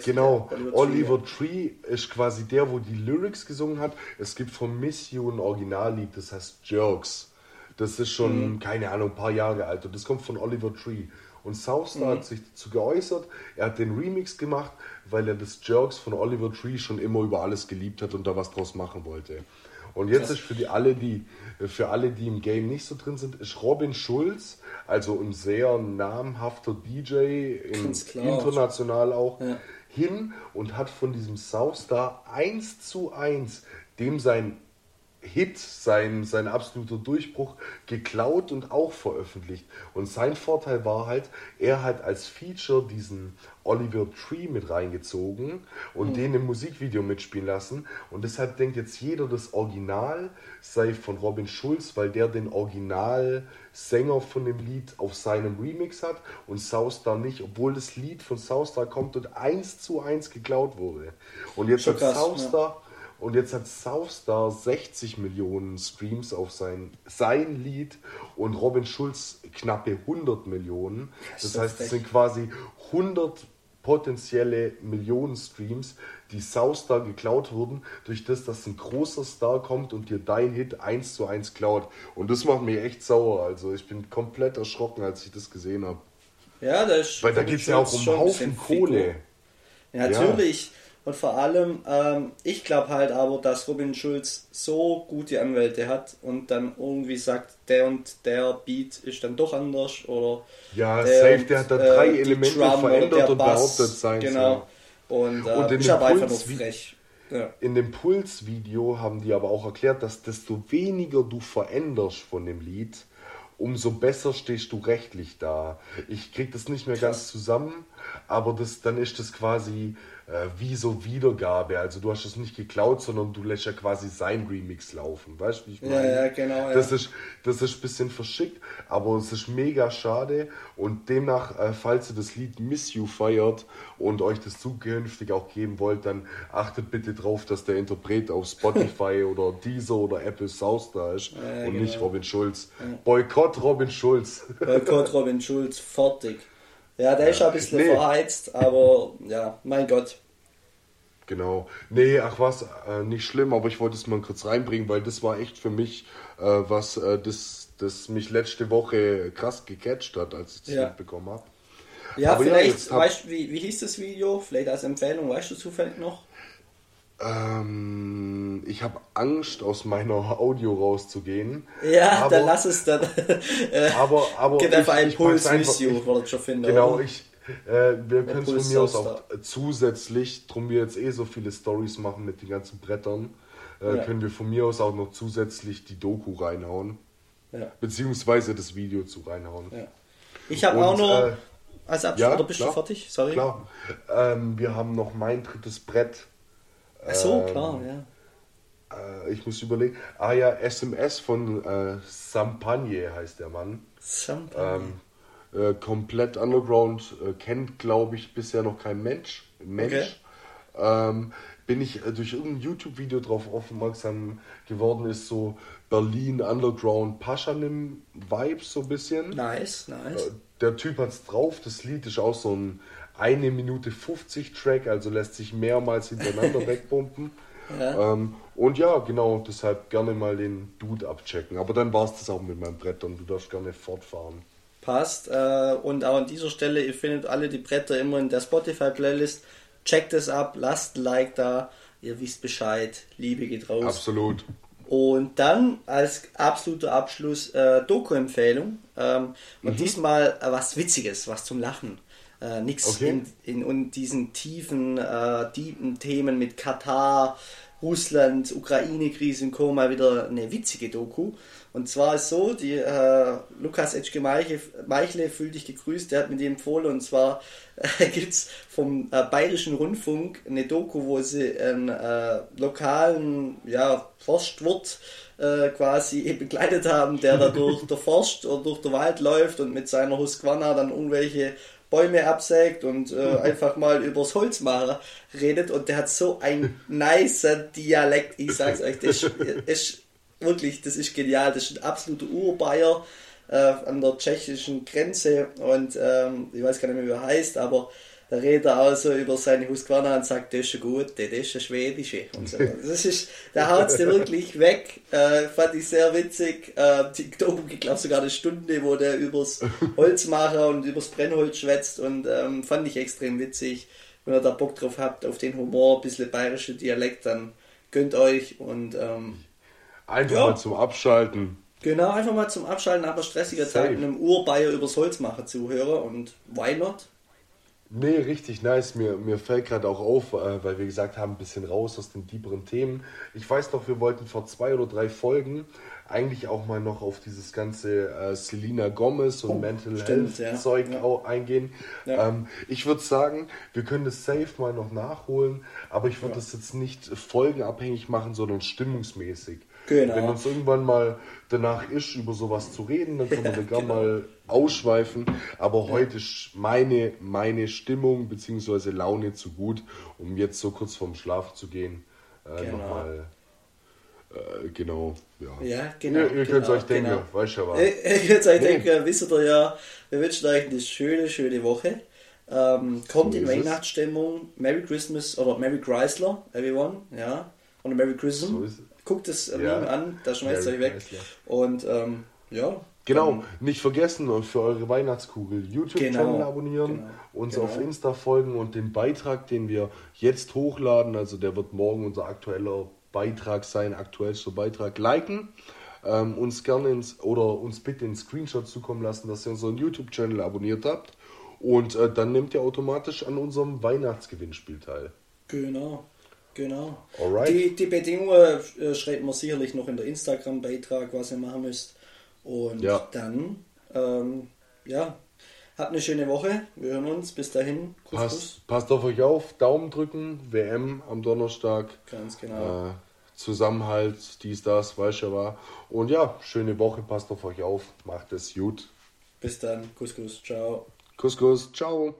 genau, Oliver, Oliver Tree, ja. Tree, ist quasi der, wo die Lyrics gesungen hat. Es gibt von Miss You ein Originallied, das heißt Jerks. Das ist schon, mhm. keine Ahnung, ein paar Jahre alt und das kommt von Oliver Tree. Und Southstar mhm. hat sich dazu geäußert, er hat den Remix gemacht, weil er das Jerks von Oliver Tree schon immer über alles geliebt hat und da was draus machen wollte. Und jetzt ist für die alle, die für alle, die im Game nicht so drin sind, ist Robin Schulz, also ein sehr namhafter DJ, international auch, ja. hin und hat von diesem Southstar eins zu eins dem sein Hit, sein, sein absoluter Durchbruch geklaut und auch veröffentlicht. Und sein Vorteil war halt, er hat als Feature diesen Oliver Tree mit reingezogen und mhm. den im Musikvideo mitspielen lassen. Und deshalb denkt jetzt jeder, das Original sei von Robin Schulz, weil der den Originalsänger von dem Lied auf seinem Remix hat und Southstar nicht, obwohl das Lied von Southstar kommt und eins zu eins geklaut wurde. Und jetzt hat Southstar. Ja und jetzt hat Southstar 60 Millionen Streams auf sein, sein Lied und Robin Schulz knappe 100 Millionen. Das, das heißt, es sind quasi 100 potenzielle Millionen Streams, die Southstar geklaut wurden, durch das, dass ein großer Star kommt und dir dein Hit eins zu eins klaut. Und das macht mich echt sauer. Also ich bin komplett erschrocken, als ich das gesehen habe. Ja, das Weil da geht es ja auch um Haufen Kohle. Ja, natürlich. Ja. Und vor allem, ähm, ich glaube halt aber, dass Robin Schulz so gute Anwälte hat und dann irgendwie sagt, der und der Beat ist dann doch anders oder. Ja, der safe, und, der hat da drei äh, Elemente verändert und Bass, behauptet sein. Genau. Und, äh, und in ich aber einfach nur frech. Ja. In dem Puls-Video haben die aber auch erklärt, dass desto weniger du veränderst von dem Lied, umso besser stehst du rechtlich da. Ich krieg das nicht mehr Krass. ganz zusammen, aber das, dann ist das quasi äh, wie so Wiedergabe. Also du hast es nicht geklaut, sondern du lässt ja quasi sein Remix laufen. Weißt du, wie ich meine? Ja, ja, genau. Das, ist, das ist ein bisschen verschickt, aber es ist mega schade. Und demnach, äh, falls ihr das Lied Miss You feiert und euch das zukünftig auch geben wollt, dann achtet bitte drauf, dass der Interpret auf Spotify oder Deezer oder Apple South da ist ja, und genau. nicht Robin Schulz. Boykott Robin Schulz. Boykott Robin Schulz, fertig. Ja, der ist ja ein bisschen nee. verheizt, aber ja, mein Gott. Genau. Nee, ach was, äh, nicht schlimm, aber ich wollte es mal kurz reinbringen, weil das war echt für mich, äh, was äh, das, das mich letzte Woche krass gecatcht hat, als ich das ja. mitbekommen habe. Ja, aber vielleicht, ja, weißt du, wie, wie hieß das Video? Vielleicht als Empfehlung, weißt du zufällig noch? Ähm, ich habe Angst, aus meiner Audio rauszugehen. Ja, aber, dann lass es dann. aber aber Geht einfach ein Puls Video, wollte ich schon finden. Genau, ich, Äh, wir können es von mir aus auch zusätzlich, drum wir jetzt eh so viele Stories machen mit den ganzen Brettern, äh, ja. können wir von mir aus auch noch zusätzlich die Doku reinhauen. Ja. Beziehungsweise das Video zu reinhauen. Ja. Ich habe auch noch. Äh, als Abschluss, ja, oder bist klar, du fertig? Sorry. Klar. Ähm, wir haben noch mein drittes Brett. Ach so, ähm, klar, ja. Äh, ich muss überlegen. Ah ja, SMS von äh, Sampagne heißt der Mann. Sampagne. Ähm, äh, komplett underground, äh, kennt glaube ich bisher noch kein Mensch. Mensch. Okay. Ähm, bin ich äh, durch irgendein YouTube-Video drauf aufmerksam geworden, ist so Berlin Underground Paschanim Vibes so ein bisschen. Nice, nice. Äh, der Typ hat's drauf, das Lied ist auch so ein 1 Minute 50 Track, also lässt sich mehrmals hintereinander wegpumpen. Ja. Ähm, und ja, genau, deshalb gerne mal den Dude abchecken. Aber dann war es das auch mit meinem Brett und du darfst gerne fortfahren. Passt. Äh, und auch an dieser Stelle, ihr findet alle die Bretter immer in der Spotify-Playlist. Checkt es ab, lasst ein Like da. Ihr wisst Bescheid. Liebe geht raus. Absolut. Und dann als absoluter Abschluss äh, Doku-Empfehlung. Ähm, und mhm. diesmal äh, was Witziges, was zum Lachen. Äh, Nichts okay. in, in, in, diesen tiefen, äh, tiefen Themen mit Katar, Russland, Ukraine-Krise und Co. mal wieder eine witzige Doku. Und zwar ist so, die äh, Lukas Etschke Meichle, fühl dich gegrüßt, der hat mir die empfohlen. Und zwar äh, gibt es vom äh, Bayerischen Rundfunk eine Doku, wo sie einen äh, lokalen ja, Forstwirt äh, quasi begleitet haben, der da durch der Forst oder durch den Wald läuft und mit seiner Husqvarna dann irgendwelche Bäume absägt und äh, einfach mal übers Holzmacher redet und der hat so ein nicer Dialekt, ich sag's euch, das ist, wirklich, das ist genial, das ist ein absoluter Urbayer äh, an der tschechischen Grenze und ähm, ich weiß gar nicht mehr, wie er heißt, aber da redet er also über seine Husqvarna und sagt, das ist ein gut, das ist ein schwedische. Und so. Das ist, da haut es dir wirklich weg. Äh, fand ich sehr witzig. Äh, TikTok, ich glaube sogar eine Stunde, wo der übers Holzmacher und übers Brennholz schwätzt und ähm, fand ich extrem witzig. Wenn ihr da Bock drauf habt, auf den Humor, ein bisschen bayerische Dialekt, dann gönnt euch und ähm, einfach ja. mal zum Abschalten. Genau, einfach mal zum Abschalten nach einer stressiger Zeit einem Urbayer übers Holzmacher zuhören und why not? Nee, richtig nice. Mir, mir fällt gerade auch auf, äh, weil wir gesagt haben, ein bisschen raus aus den tieferen Themen. Ich weiß doch, wir wollten vor zwei oder drei Folgen eigentlich auch mal noch auf dieses ganze äh, Selena Gomez und oh, Mental stimmt, Health ja. Zeug ja. eingehen. Ja. Ähm, ich würde sagen, wir können das safe mal noch nachholen, aber ich würde das jetzt nicht folgenabhängig machen, sondern stimmungsmäßig. Genau. Wenn uns irgendwann mal danach ist, über sowas zu reden, dann können wir da gerne genau. mal ausschweifen. Aber ja. heute ist meine, meine Stimmung bzw. Laune zu gut, um jetzt so kurz vorm Schlaf zu gehen. Äh, genau. Nochmal. Äh, genau, ja. Ja, genau. Ihr, ihr könnt es euch denken, genau. weißt du was. Ihr könnt euch nee. denken, wisst ihr ja, wir wünschen euch eine schöne, schöne Woche. Ähm, kommt so in Weihnachtsstimmung. Merry Christmas oder Merry Chrysler, everyone, ja. Oder Merry Christmas. So Guckt es ja. an, da schmeißt ihr euch weg. Chrysler. Und ähm, ja. Genau, nicht vergessen und für eure Weihnachtskugel YouTube-Channel genau, abonnieren, genau, uns genau. auf Insta folgen und den Beitrag, den wir jetzt hochladen, also der wird morgen unser aktueller Beitrag sein, aktuellster Beitrag, liken. Ähm, uns gerne ins, oder uns bitte einen Screenshot zukommen lassen, dass ihr unseren YouTube-Channel abonniert habt. Und äh, dann nehmt ihr automatisch an unserem Weihnachtsgewinnspiel teil. Genau. Genau. Alright. Die, die Bedingungen äh, schreibt man sicherlich noch in der Instagram-Beitrag, was ihr machen müsst. Und ja. dann, ähm, ja, habt eine schöne Woche. Wir hören uns. Bis dahin. Kuss, passt, Kuss. passt auf euch auf. Daumen drücken. WM am Donnerstag. Ganz genau. Äh, Zusammenhalt, dies, das, weiß ja war. Und ja, schöne Woche. Passt auf euch auf. Macht es gut. Bis dann. Kuss, Kuss. Ciao. Kuss, Kuss. Ciao.